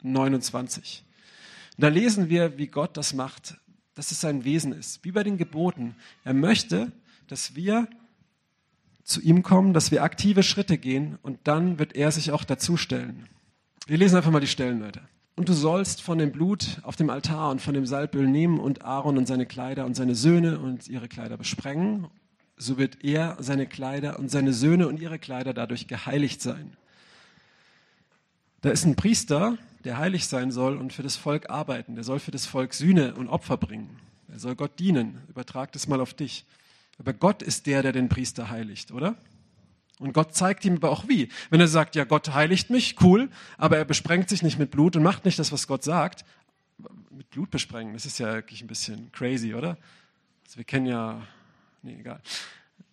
29. Und da lesen wir, wie Gott das macht, dass es sein Wesen ist, wie bei den Geboten. Er möchte, dass wir zu ihm kommen, dass wir aktive Schritte gehen und dann wird er sich auch dazustellen. Wir lesen einfach mal die Stellen weiter. Und du sollst von dem Blut auf dem Altar und von dem Salböl nehmen und Aaron und seine Kleider und seine Söhne und ihre Kleider besprengen. So wird er, seine Kleider und seine Söhne und ihre Kleider dadurch geheiligt sein. Da ist ein Priester, der heilig sein soll und für das Volk arbeiten. Der soll für das Volk Sühne und Opfer bringen. Er soll Gott dienen. Übertrag das mal auf dich. Aber Gott ist der, der den Priester heiligt, oder? Und Gott zeigt ihm aber auch wie. Wenn er sagt, ja, Gott heiligt mich, cool, aber er besprengt sich nicht mit Blut und macht nicht das, was Gott sagt. Mit Blut besprengen, das ist ja wirklich ein bisschen crazy, oder? Also wir kennen ja, nee, egal,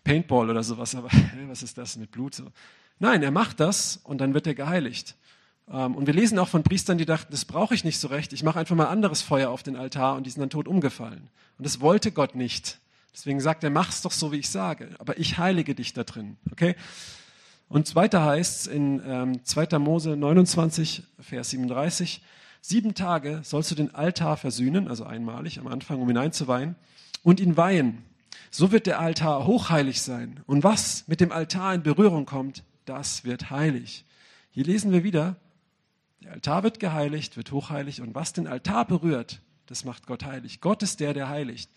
Paintball oder sowas, aber was ist das mit Blut? So. Nein, er macht das und dann wird er geheiligt. Ähm, und wir lesen auch von Priestern, die dachten, das brauche ich nicht so recht, ich mache einfach mal anderes Feuer auf den Altar und die sind dann tot umgefallen. Und das wollte Gott nicht. Deswegen sagt er, mach's doch so, wie ich sage, aber ich heilige dich da drin. Okay? Und weiter heißt es in ähm, 2. Mose 29, Vers 37, sieben Tage sollst du den Altar versühnen, also einmalig am Anfang, um ihn einzuweihen, und ihn weihen. So wird der Altar hochheilig sein. Und was mit dem Altar in Berührung kommt, das wird heilig. Hier lesen wir wieder, Der Altar wird geheiligt, wird hochheilig und was den Altar berührt, das macht Gott heilig. Gott ist der, der heiligt.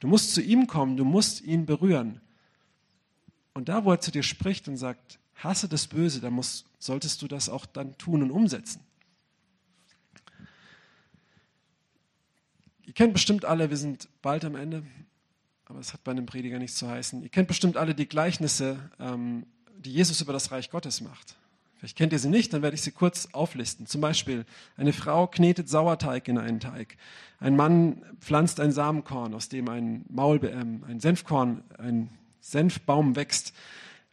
Du musst zu ihm kommen, du musst ihn berühren. Und da, wo er zu dir spricht und sagt, hasse das Böse, dann musst, solltest du das auch dann tun und umsetzen. Ihr kennt bestimmt alle, wir sind bald am Ende, aber es hat bei einem Prediger nichts zu heißen. Ihr kennt bestimmt alle die Gleichnisse, ähm, die Jesus über das Reich Gottes macht. Vielleicht kennt ihr sie nicht, dann werde ich sie kurz auflisten. Zum Beispiel, eine Frau knetet Sauerteig in einen Teig. Ein Mann pflanzt ein Samenkorn, aus dem ein, Maul, äh, ein Senfkorn, ein Senfbaum wächst.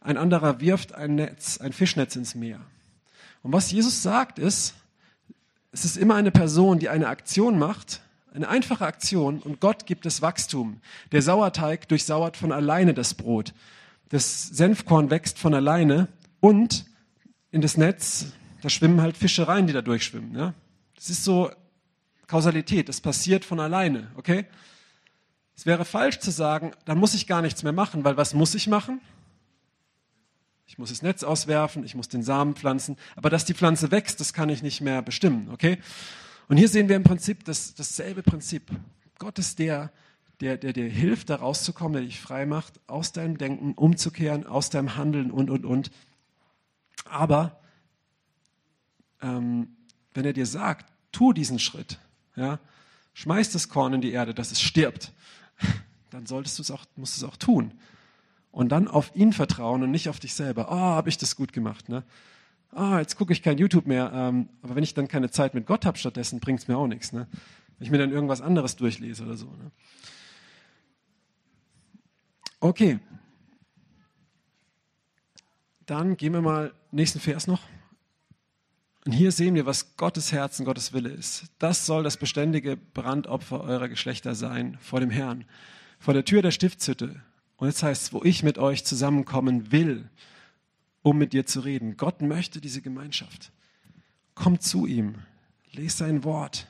Ein anderer wirft ein Netz, ein Fischnetz ins Meer. Und was Jesus sagt ist, es ist immer eine Person, die eine Aktion macht, eine einfache Aktion und Gott gibt es Wachstum. Der Sauerteig durchsauert von alleine das Brot. Das Senfkorn wächst von alleine und in das Netz, da schwimmen halt Fische rein, die da durchschwimmen. Ja? Das ist so Kausalität, das passiert von alleine, okay? Es wäre falsch zu sagen, dann muss ich gar nichts mehr machen, weil was muss ich machen? Ich muss das Netz auswerfen, ich muss den Samen pflanzen, aber dass die Pflanze wächst, das kann ich nicht mehr bestimmen, okay? Und hier sehen wir im Prinzip das, dasselbe Prinzip. Gott ist der, der, der dir hilft, da rauszukommen, der dich frei macht, aus deinem Denken umzukehren, aus deinem Handeln und, und, und. Aber ähm, wenn er dir sagt, tu diesen Schritt, ja, schmeiß das Korn in die Erde, dass es stirbt, dann solltest du es auch, musst es auch tun. Und dann auf ihn vertrauen und nicht auf dich selber. Oh, habe ich das gut gemacht. Ne? ah, jetzt gucke ich kein YouTube mehr, ähm, aber wenn ich dann keine Zeit mit Gott habe stattdessen, bringt es mir auch nichts. Ne? Wenn ich mir dann irgendwas anderes durchlese oder so. Ne? Okay. Dann gehen wir mal nächsten Vers noch. Und hier sehen wir, was Gottes Herz und Gottes Wille ist. Das soll das beständige Brandopfer eurer Geschlechter sein vor dem Herrn, vor der Tür der Stiftshütte. Und jetzt heißt es, wo ich mit euch zusammenkommen will um mit dir zu reden. Gott möchte diese Gemeinschaft. Komm zu ihm, lese sein Wort.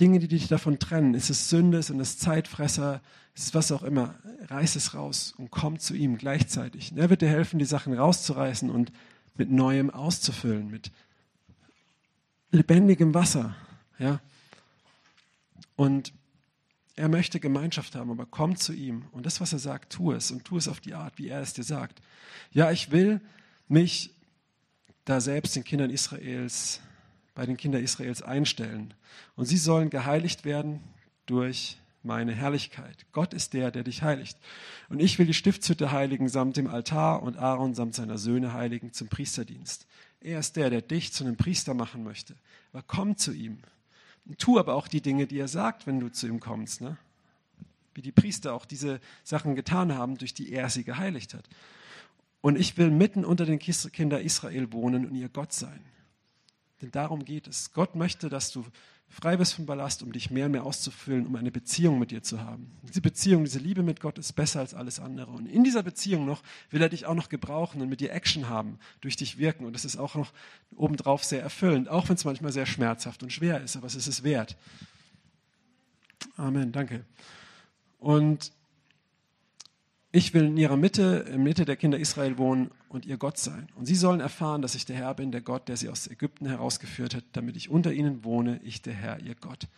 Dinge, die dich davon trennen, ist es Sünde, sind es Zeitfresser, ist es was auch immer, reiß es raus und komm zu ihm gleichzeitig. er wird dir helfen, die Sachen rauszureißen und mit Neuem auszufüllen, mit lebendigem Wasser. Ja? Und er möchte Gemeinschaft haben, aber komm zu ihm. Und das, was er sagt, tu es und tu es auf die Art, wie er es dir sagt. Ja, ich will mich da selbst den Kindern Israels, bei den Kindern Israels einstellen. Und sie sollen geheiligt werden durch meine Herrlichkeit. Gott ist der, der dich heiligt. Und ich will die Stiftshütte heiligen samt dem Altar und Aaron samt seiner Söhne heiligen zum Priesterdienst. Er ist der, der dich zu einem Priester machen möchte. Aber komm zu ihm. Tu aber auch die Dinge, die er sagt, wenn du zu ihm kommst. Ne? Wie die Priester auch diese Sachen getan haben, durch die er sie geheiligt hat. Und ich will mitten unter den Kindern Israel wohnen und ihr Gott sein. Denn darum geht es. Gott möchte, dass du frei bist vom Ballast, um dich mehr und mehr auszufüllen, um eine Beziehung mit dir zu haben. Diese Beziehung, diese Liebe mit Gott ist besser als alles andere. Und in dieser Beziehung noch will er dich auch noch gebrauchen und mit dir Action haben, durch dich wirken. Und das ist auch noch obendrauf sehr erfüllend, auch wenn es manchmal sehr schmerzhaft und schwer ist, aber es ist es wert. Amen, danke. Und ich will in ihrer Mitte, in Mitte der Kinder Israel wohnen und ihr Gott sein. Und sie sollen erfahren, dass ich der Herr bin, der Gott, der sie aus Ägypten herausgeführt hat, damit ich unter ihnen wohne, ich der Herr, ihr Gott.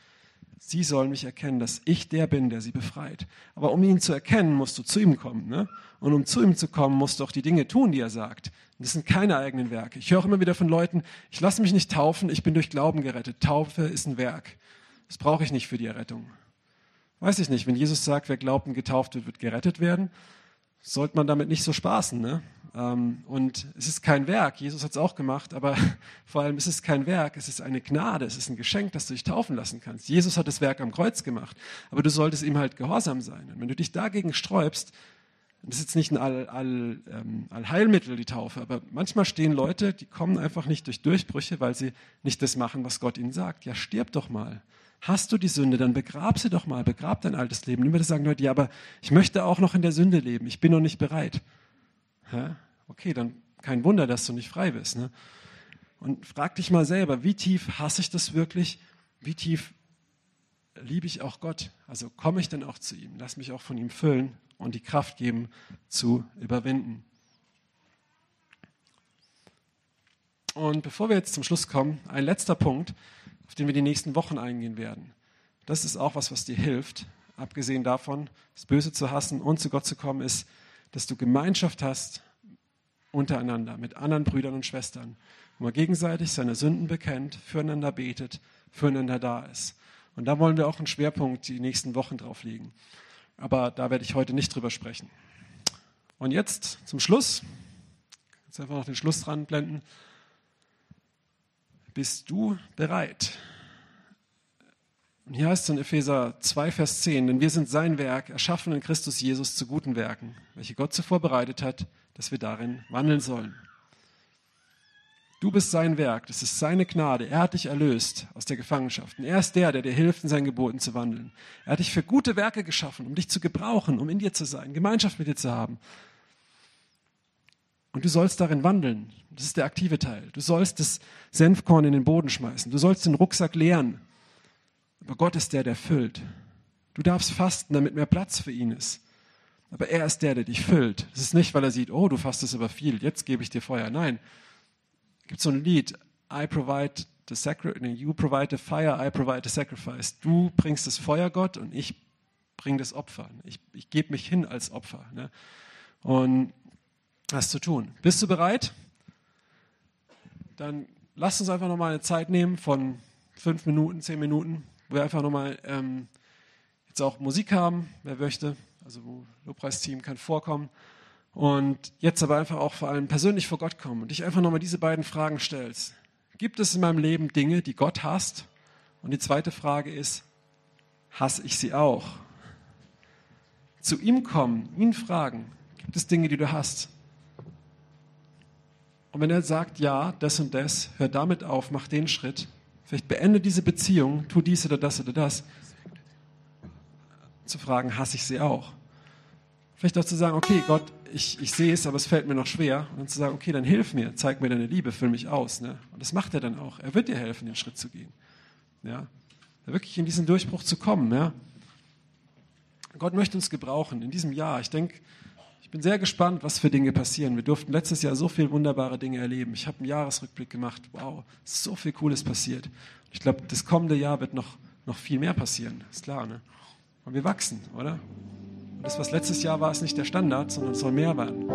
Sie sollen mich erkennen, dass ich der bin, der sie befreit. Aber um ihn zu erkennen, musst du zu ihm kommen. Ne? Und um zu ihm zu kommen, musst du auch die Dinge tun, die er sagt. Und das sind keine eigenen Werke. Ich höre immer wieder von Leuten, ich lasse mich nicht taufen, ich bin durch Glauben gerettet. Taufe ist ein Werk. Das brauche ich nicht für die Errettung. Weiß ich nicht, wenn Jesus sagt, wer glaubt und getauft wird, wird gerettet werden, sollte man damit nicht so spaßen. Ne? Ähm, und es ist kein Werk, Jesus hat es auch gemacht, aber vor allem ist es kein Werk, es ist eine Gnade, es ist ein Geschenk, dass du dich taufen lassen kannst. Jesus hat das Werk am Kreuz gemacht, aber du solltest ihm halt gehorsam sein. Und wenn du dich dagegen sträubst, das ist jetzt nicht ein All, All, ähm, Allheilmittel, die Taufe, aber manchmal stehen Leute, die kommen einfach nicht durch Durchbrüche, weil sie nicht das machen, was Gott ihnen sagt. Ja, stirb doch mal. Hast du die Sünde, dann begrab sie doch mal, begrab dein altes Leben. Das sagen Leute, ja, aber ich möchte auch noch in der Sünde leben, ich bin noch nicht bereit. Ja? Okay, dann kein Wunder, dass du nicht frei bist. Ne? Und frag dich mal selber, wie tief hasse ich das wirklich? Wie tief liebe ich auch Gott? Also komme ich denn auch zu ihm? Lass mich auch von ihm füllen und die Kraft geben, zu überwinden. Und bevor wir jetzt zum Schluss kommen, ein letzter Punkt, auf den wir die nächsten Wochen eingehen werden. Das ist auch was, was dir hilft, abgesehen davon, das Böse zu hassen und zu Gott zu kommen, ist, dass du Gemeinschaft hast untereinander, mit anderen Brüdern und Schwestern, wo man gegenseitig seine Sünden bekennt, füreinander betet, füreinander da ist. Und da wollen wir auch einen Schwerpunkt die nächsten Wochen drauf legen. Aber da werde ich heute nicht drüber sprechen. Und jetzt zum Schluss, jetzt einfach noch den Schluss dran blenden. Bist du bereit? Und hier heißt es in Epheser 2, Vers 10, denn wir sind sein Werk, erschaffen in Christus Jesus zu guten Werken, welche Gott zuvor bereitet hat, dass wir darin wandeln sollen. Du bist sein Werk, das ist seine Gnade. Er hat dich erlöst aus der Gefangenschaft. Und er ist der, der dir hilft, in seinen Geboten zu wandeln. Er hat dich für gute Werke geschaffen, um dich zu gebrauchen, um in dir zu sein, Gemeinschaft mit dir zu haben. Und du sollst darin wandeln. Das ist der aktive Teil. Du sollst das Senfkorn in den Boden schmeißen. Du sollst den Rucksack leeren. Aber Gott ist der, der füllt. Du darfst fasten, damit mehr Platz für ihn ist. Aber er ist der, der dich füllt. Es ist nicht, weil er sieht, oh, du fastest aber viel, jetzt gebe ich dir Feuer. Nein, gibt so ein Lied, I provide the sacrifice, you provide the fire, I provide the sacrifice. Du bringst das Feuer, Gott, und ich bringe das Opfer. Ich, ich gebe mich hin als Opfer. Ne? Und das zu tun. Bist du bereit? Dann lass uns einfach nochmal eine Zeit nehmen von fünf Minuten, zehn Minuten, wo wir einfach nochmal ähm, jetzt auch Musik haben, wer möchte. Also wo Lobpreisteam kann vorkommen. Und jetzt aber einfach auch vor allem persönlich vor Gott kommen und dich einfach nochmal diese beiden Fragen stellst. Gibt es in meinem Leben Dinge, die Gott hasst? Und die zweite Frage ist, hasse ich sie auch? Zu ihm kommen, ihn fragen, gibt es Dinge, die du hast? Und wenn er sagt, ja, das und das, hör damit auf, mach den Schritt, vielleicht beende diese Beziehung, tu dies oder das oder das, zu fragen, hasse ich sie auch? Vielleicht auch zu sagen, okay, Gott, ich, ich sehe es, aber es fällt mir noch schwer. Und dann zu sagen, okay, dann hilf mir, zeig mir deine Liebe, füll mich aus. Ne? Und das macht er dann auch. Er wird dir helfen, den Schritt zu gehen. Ja? Wirklich in diesen Durchbruch zu kommen. Ja? Gott möchte uns gebrauchen in diesem Jahr. Ich denke, bin sehr gespannt, was für Dinge passieren. Wir durften letztes Jahr so viele wunderbare Dinge erleben. Ich habe einen Jahresrückblick gemacht. Wow, so viel Cooles passiert. Ich glaube, das kommende Jahr wird noch, noch viel mehr passieren. Ist klar, ne? Und wir wachsen, oder? das, was letztes Jahr war, ist nicht der Standard, sondern es soll mehr werden.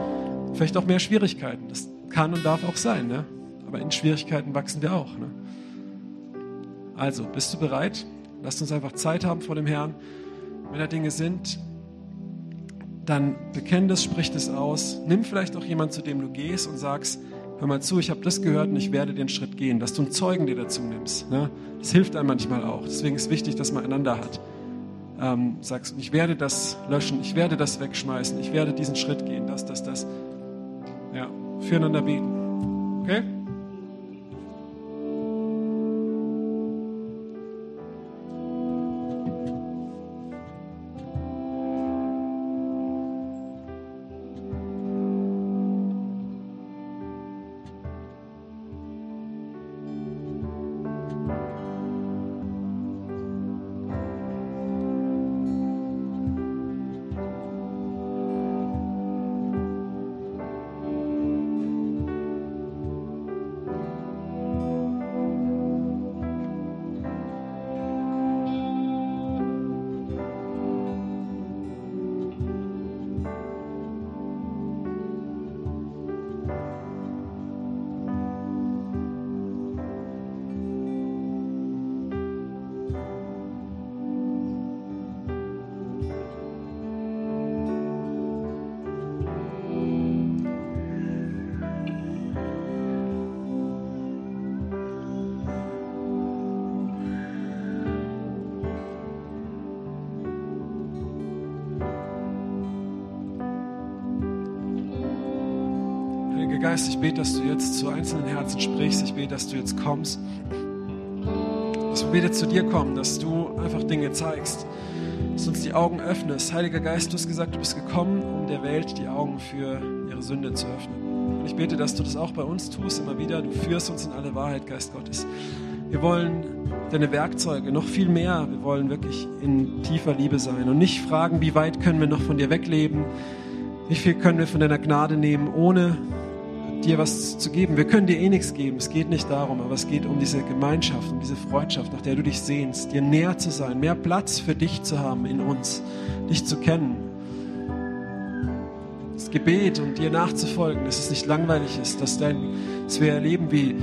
Vielleicht auch mehr Schwierigkeiten. Das kann und darf auch sein. Ne? Aber in Schwierigkeiten wachsen wir auch. Ne? Also, bist du bereit? Lasst uns einfach Zeit haben vor dem Herrn. Wenn da Dinge sind, dann bekenn das, sprich das aus. Nimm vielleicht auch jemanden, zu dem du gehst und sagst, hör mal zu, ich habe das gehört und ich werde den Schritt gehen, dass du einen Zeugen dir dazu nimmst. Ne? Das hilft einem manchmal auch. Deswegen ist es wichtig, dass man einander hat ähm, sagst, ich werde das löschen, ich werde das wegschmeißen, ich werde diesen Schritt gehen, das, das, das. Ja, füreinander beten. Okay? Ich bete, dass du jetzt zu einzelnen Herzen sprichst. Ich bete, dass du jetzt kommst. Dass wir bete zu dir kommen, dass du einfach Dinge zeigst, dass du uns die Augen öffnest. Heiliger Geist, du hast gesagt, du bist gekommen, um der Welt die Augen für ihre Sünde zu öffnen. Und ich bete, dass du das auch bei uns tust, immer wieder. Du führst uns in alle Wahrheit, Geist Gottes. Wir wollen deine Werkzeuge noch viel mehr. Wir wollen wirklich in tiefer Liebe sein und nicht fragen, wie weit können wir noch von dir wegleben, wie viel können wir von deiner Gnade nehmen, ohne dir was zu geben. Wir können dir eh nichts geben, es geht nicht darum, aber es geht um diese Gemeinschaft, um diese Freundschaft, nach der du dich sehnst, dir näher zu sein, mehr Platz für dich zu haben in uns, dich zu kennen. Das Gebet und dir nachzufolgen, dass es nicht langweilig ist, dass, dein, dass wir erleben, wie,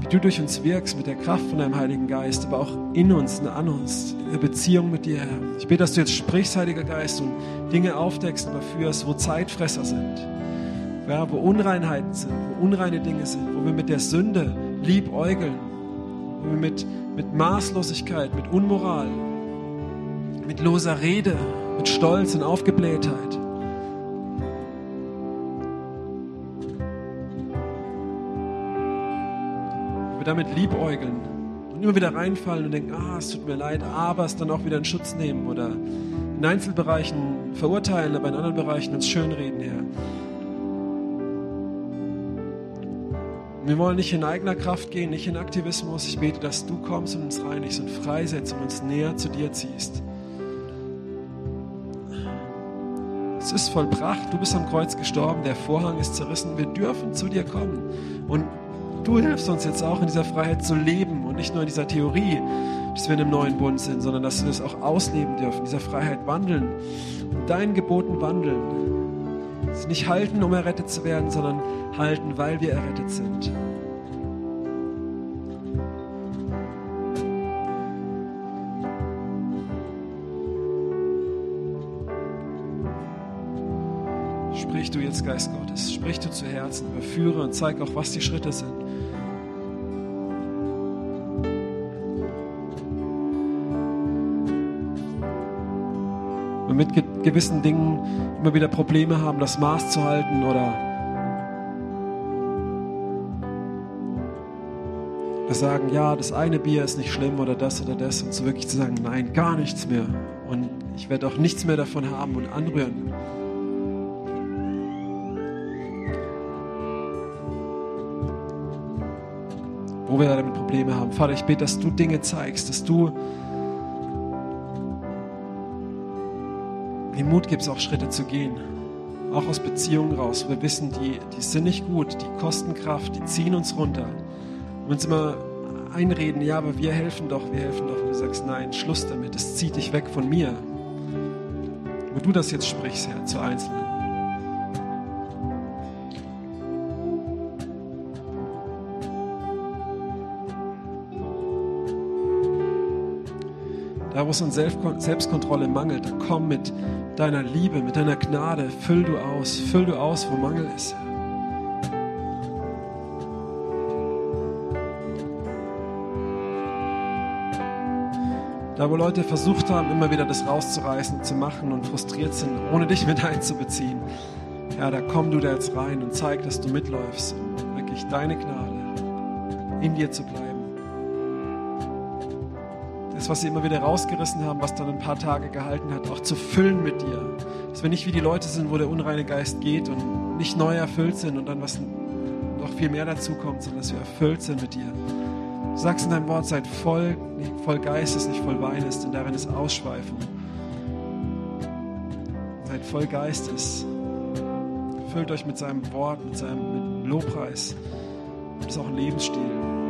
wie du durch uns wirkst mit der Kraft von deinem Heiligen Geist, aber auch in uns und an uns, in der Beziehung mit dir, Herr. Ich bete, dass du jetzt sprichst, Heiliger Geist, und Dinge aufdeckst und überführst, wo Zeitfresser sind ja, wo Unreinheiten sind, wo unreine Dinge sind, wo wir mit der Sünde liebäugeln, wo wir mit, mit Maßlosigkeit, mit Unmoral, mit loser Rede, mit Stolz und Aufgeblähtheit. Wo wir damit liebäugeln und immer wieder reinfallen und denken, ah, es tut mir leid, aber es dann auch wieder in Schutz nehmen oder in Einzelbereichen verurteilen, aber in anderen Bereichen uns schönreden, Herr. Wir wollen nicht in eigener Kraft gehen, nicht in Aktivismus. Ich bete, dass du kommst und uns reinigst und freisetzt und uns näher zu dir ziehst. Es ist vollbracht, du bist am Kreuz gestorben, der Vorhang ist zerrissen, wir dürfen zu dir kommen. Und du hilfst uns jetzt auch in dieser Freiheit zu leben und nicht nur in dieser Theorie, dass wir in einem neuen Bund sind, sondern dass wir das auch ausleben dürfen, in dieser Freiheit wandeln, und deinen Geboten wandeln. Es nicht halten, um errettet zu werden, sondern halten, weil wir errettet sind. Sprich du jetzt, Geist Gottes, sprich du zu Herzen, überführe und zeig auch, was die Schritte sind. Und mit gewissen Dingen immer wieder Probleme haben, das Maß zu halten oder sagen, ja, das eine Bier ist nicht schlimm oder das oder das und so wirklich zu sagen, nein, gar nichts mehr und ich werde auch nichts mehr davon haben und anrühren. Wo wir damit Probleme haben. Vater, ich bete, dass du Dinge zeigst, dass du den Mut gibst, auch Schritte zu gehen. Auch aus Beziehungen raus. Wir wissen, die, die sind nicht gut, die kosten Kraft, die ziehen uns runter. Und uns immer einreden, ja, aber wir helfen doch, wir helfen doch. Und du sagst, nein, Schluss damit, es zieht dich weg von mir. Wo du das jetzt sprichst, Herr, zu Einzelnen. Da, wo es an Selbstkontrolle mangelt, komm mit deiner Liebe, mit deiner Gnade, füll du aus, füll du aus, wo Mangel ist. Da, wo Leute versucht haben, immer wieder das rauszureißen, zu machen und frustriert sind, ohne dich mit einzubeziehen. Ja, da komm du da jetzt rein und zeig, dass du mitläufst wirklich deine Gnade in dir zu bleiben das, was sie immer wieder rausgerissen haben, was dann ein paar Tage gehalten hat, auch zu füllen mit dir. Dass wir nicht wie die Leute sind, wo der unreine Geist geht und nicht neu erfüllt sind und dann was noch viel mehr dazu kommt, sondern dass wir erfüllt sind mit dir. Du sagst in deinem Wort, seid voll, nicht voll Geistes, nicht voll Weines, denn darin ist Ausschweifung. Seid voll Geistes. Füllt euch mit seinem Wort, mit seinem mit Lobpreis. Das ist auch ein Lebensstil.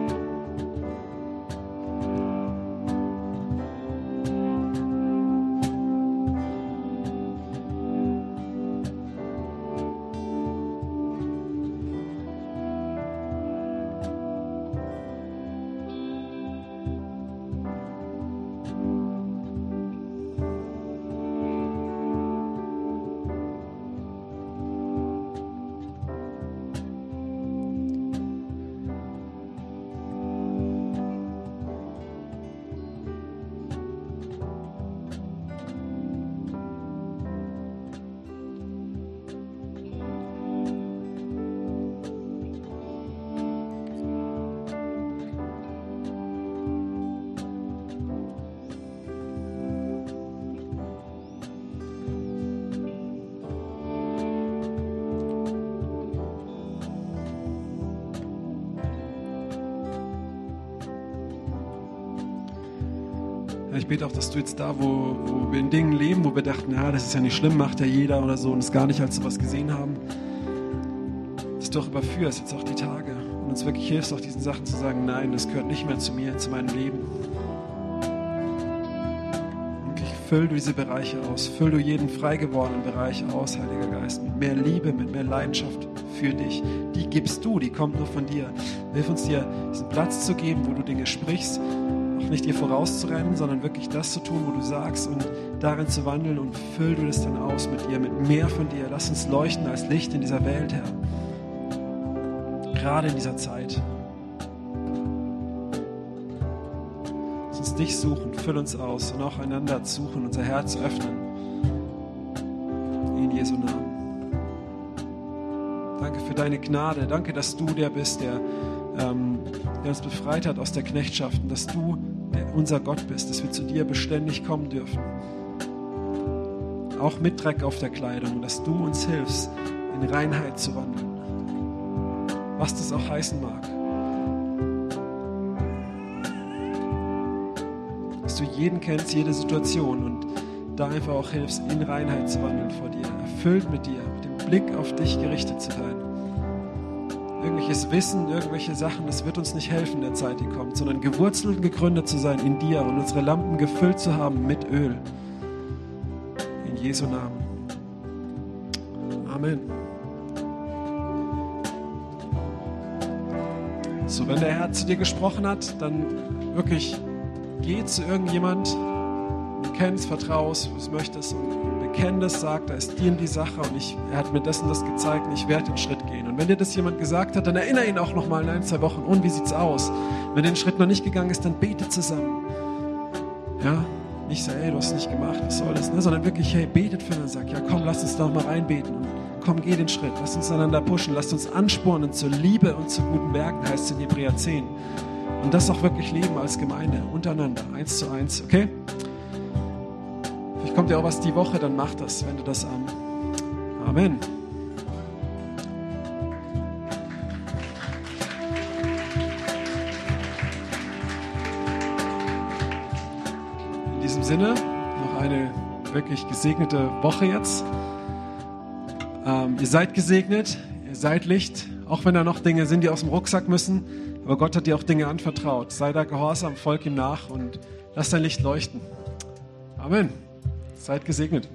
Ich bete auch, dass du jetzt da, wo, wo wir in Dingen leben, wo wir dachten, ja, das ist ja nicht schlimm, macht ja jeder oder so und es gar nicht als sowas gesehen haben, dass du auch überführst, jetzt auch die Tage. Und uns wirklich hilfst, auch diesen Sachen zu sagen, nein, das gehört nicht mehr zu mir, zu meinem Leben. Wirklich füll du diese Bereiche aus. Füll du jeden frei gewordenen Bereich aus, Heiliger Geist, mit mehr Liebe, mit mehr Leidenschaft für dich. Die gibst du, die kommt nur von dir. Hilf uns dir, diesen Platz zu geben, wo du Dinge sprichst, nicht dir vorauszurennen, sondern wirklich das zu tun, wo du sagst und darin zu wandeln und füll du das dann aus mit dir, mit mehr von dir. Lass uns leuchten als Licht in dieser Welt, Herr. Gerade in dieser Zeit. Lass uns dich suchen, füll uns aus und auch einander suchen, unser Herz öffnen. In Jesu Namen. Danke für deine Gnade. Danke, dass du der bist, der, ähm, der uns befreit hat aus der Knechtschaft und dass du unser Gott bist, dass wir zu dir beständig kommen dürfen. Auch mit Dreck auf der Kleidung, dass du uns hilfst, in Reinheit zu wandeln. Was das auch heißen mag. Dass du jeden kennst, jede Situation und da einfach auch hilfst, in Reinheit zu wandeln vor dir, erfüllt mit dir, mit dem Blick auf dich gerichtet zu sein. Irgendwelches Wissen, irgendwelche Sachen, das wird uns nicht helfen in der Zeit, die kommt, sondern gewurzelt und gegründet zu sein in dir und unsere Lampen gefüllt zu haben mit Öl. In Jesu Namen. Amen. So, wenn der Herr zu dir gesprochen hat, dann wirklich geh zu irgendjemand, du kennst, vertraust, was möchtest und bekenn das, sag, da ist dir die Sache und ich, er hat mir das und das gezeigt und ich werde den Schritt gehen. Und wenn dir das jemand gesagt hat, dann erinnere ihn auch nochmal in ein, zwei Wochen. Und wie sieht's aus? Wenn den Schritt noch nicht gegangen ist, dann bete zusammen. Ja, nicht so, ey, du hast es nicht gemacht, was soll das, ne? sondern wirklich, hey, betet für ihn sag, ja komm, lass uns doch mal reinbeten. Und komm, geh den Schritt, lass uns einander pushen, lass uns anspornen zur Liebe und zu guten Werken, heißt es in Hebräer 10. Und das auch wirklich leben als Gemeinde, untereinander, eins zu eins, okay? Kommt ja auch was die Woche, dann mach das, wenn du das an. Amen. In diesem Sinne, noch eine wirklich gesegnete Woche jetzt. Ähm, ihr seid gesegnet, ihr seid Licht, auch wenn da noch Dinge sind, die aus dem Rucksack müssen. Aber Gott hat dir auch Dinge anvertraut. Sei da gehorsam, folg ihm nach und lass dein Licht leuchten. Amen. Seid gesegnet.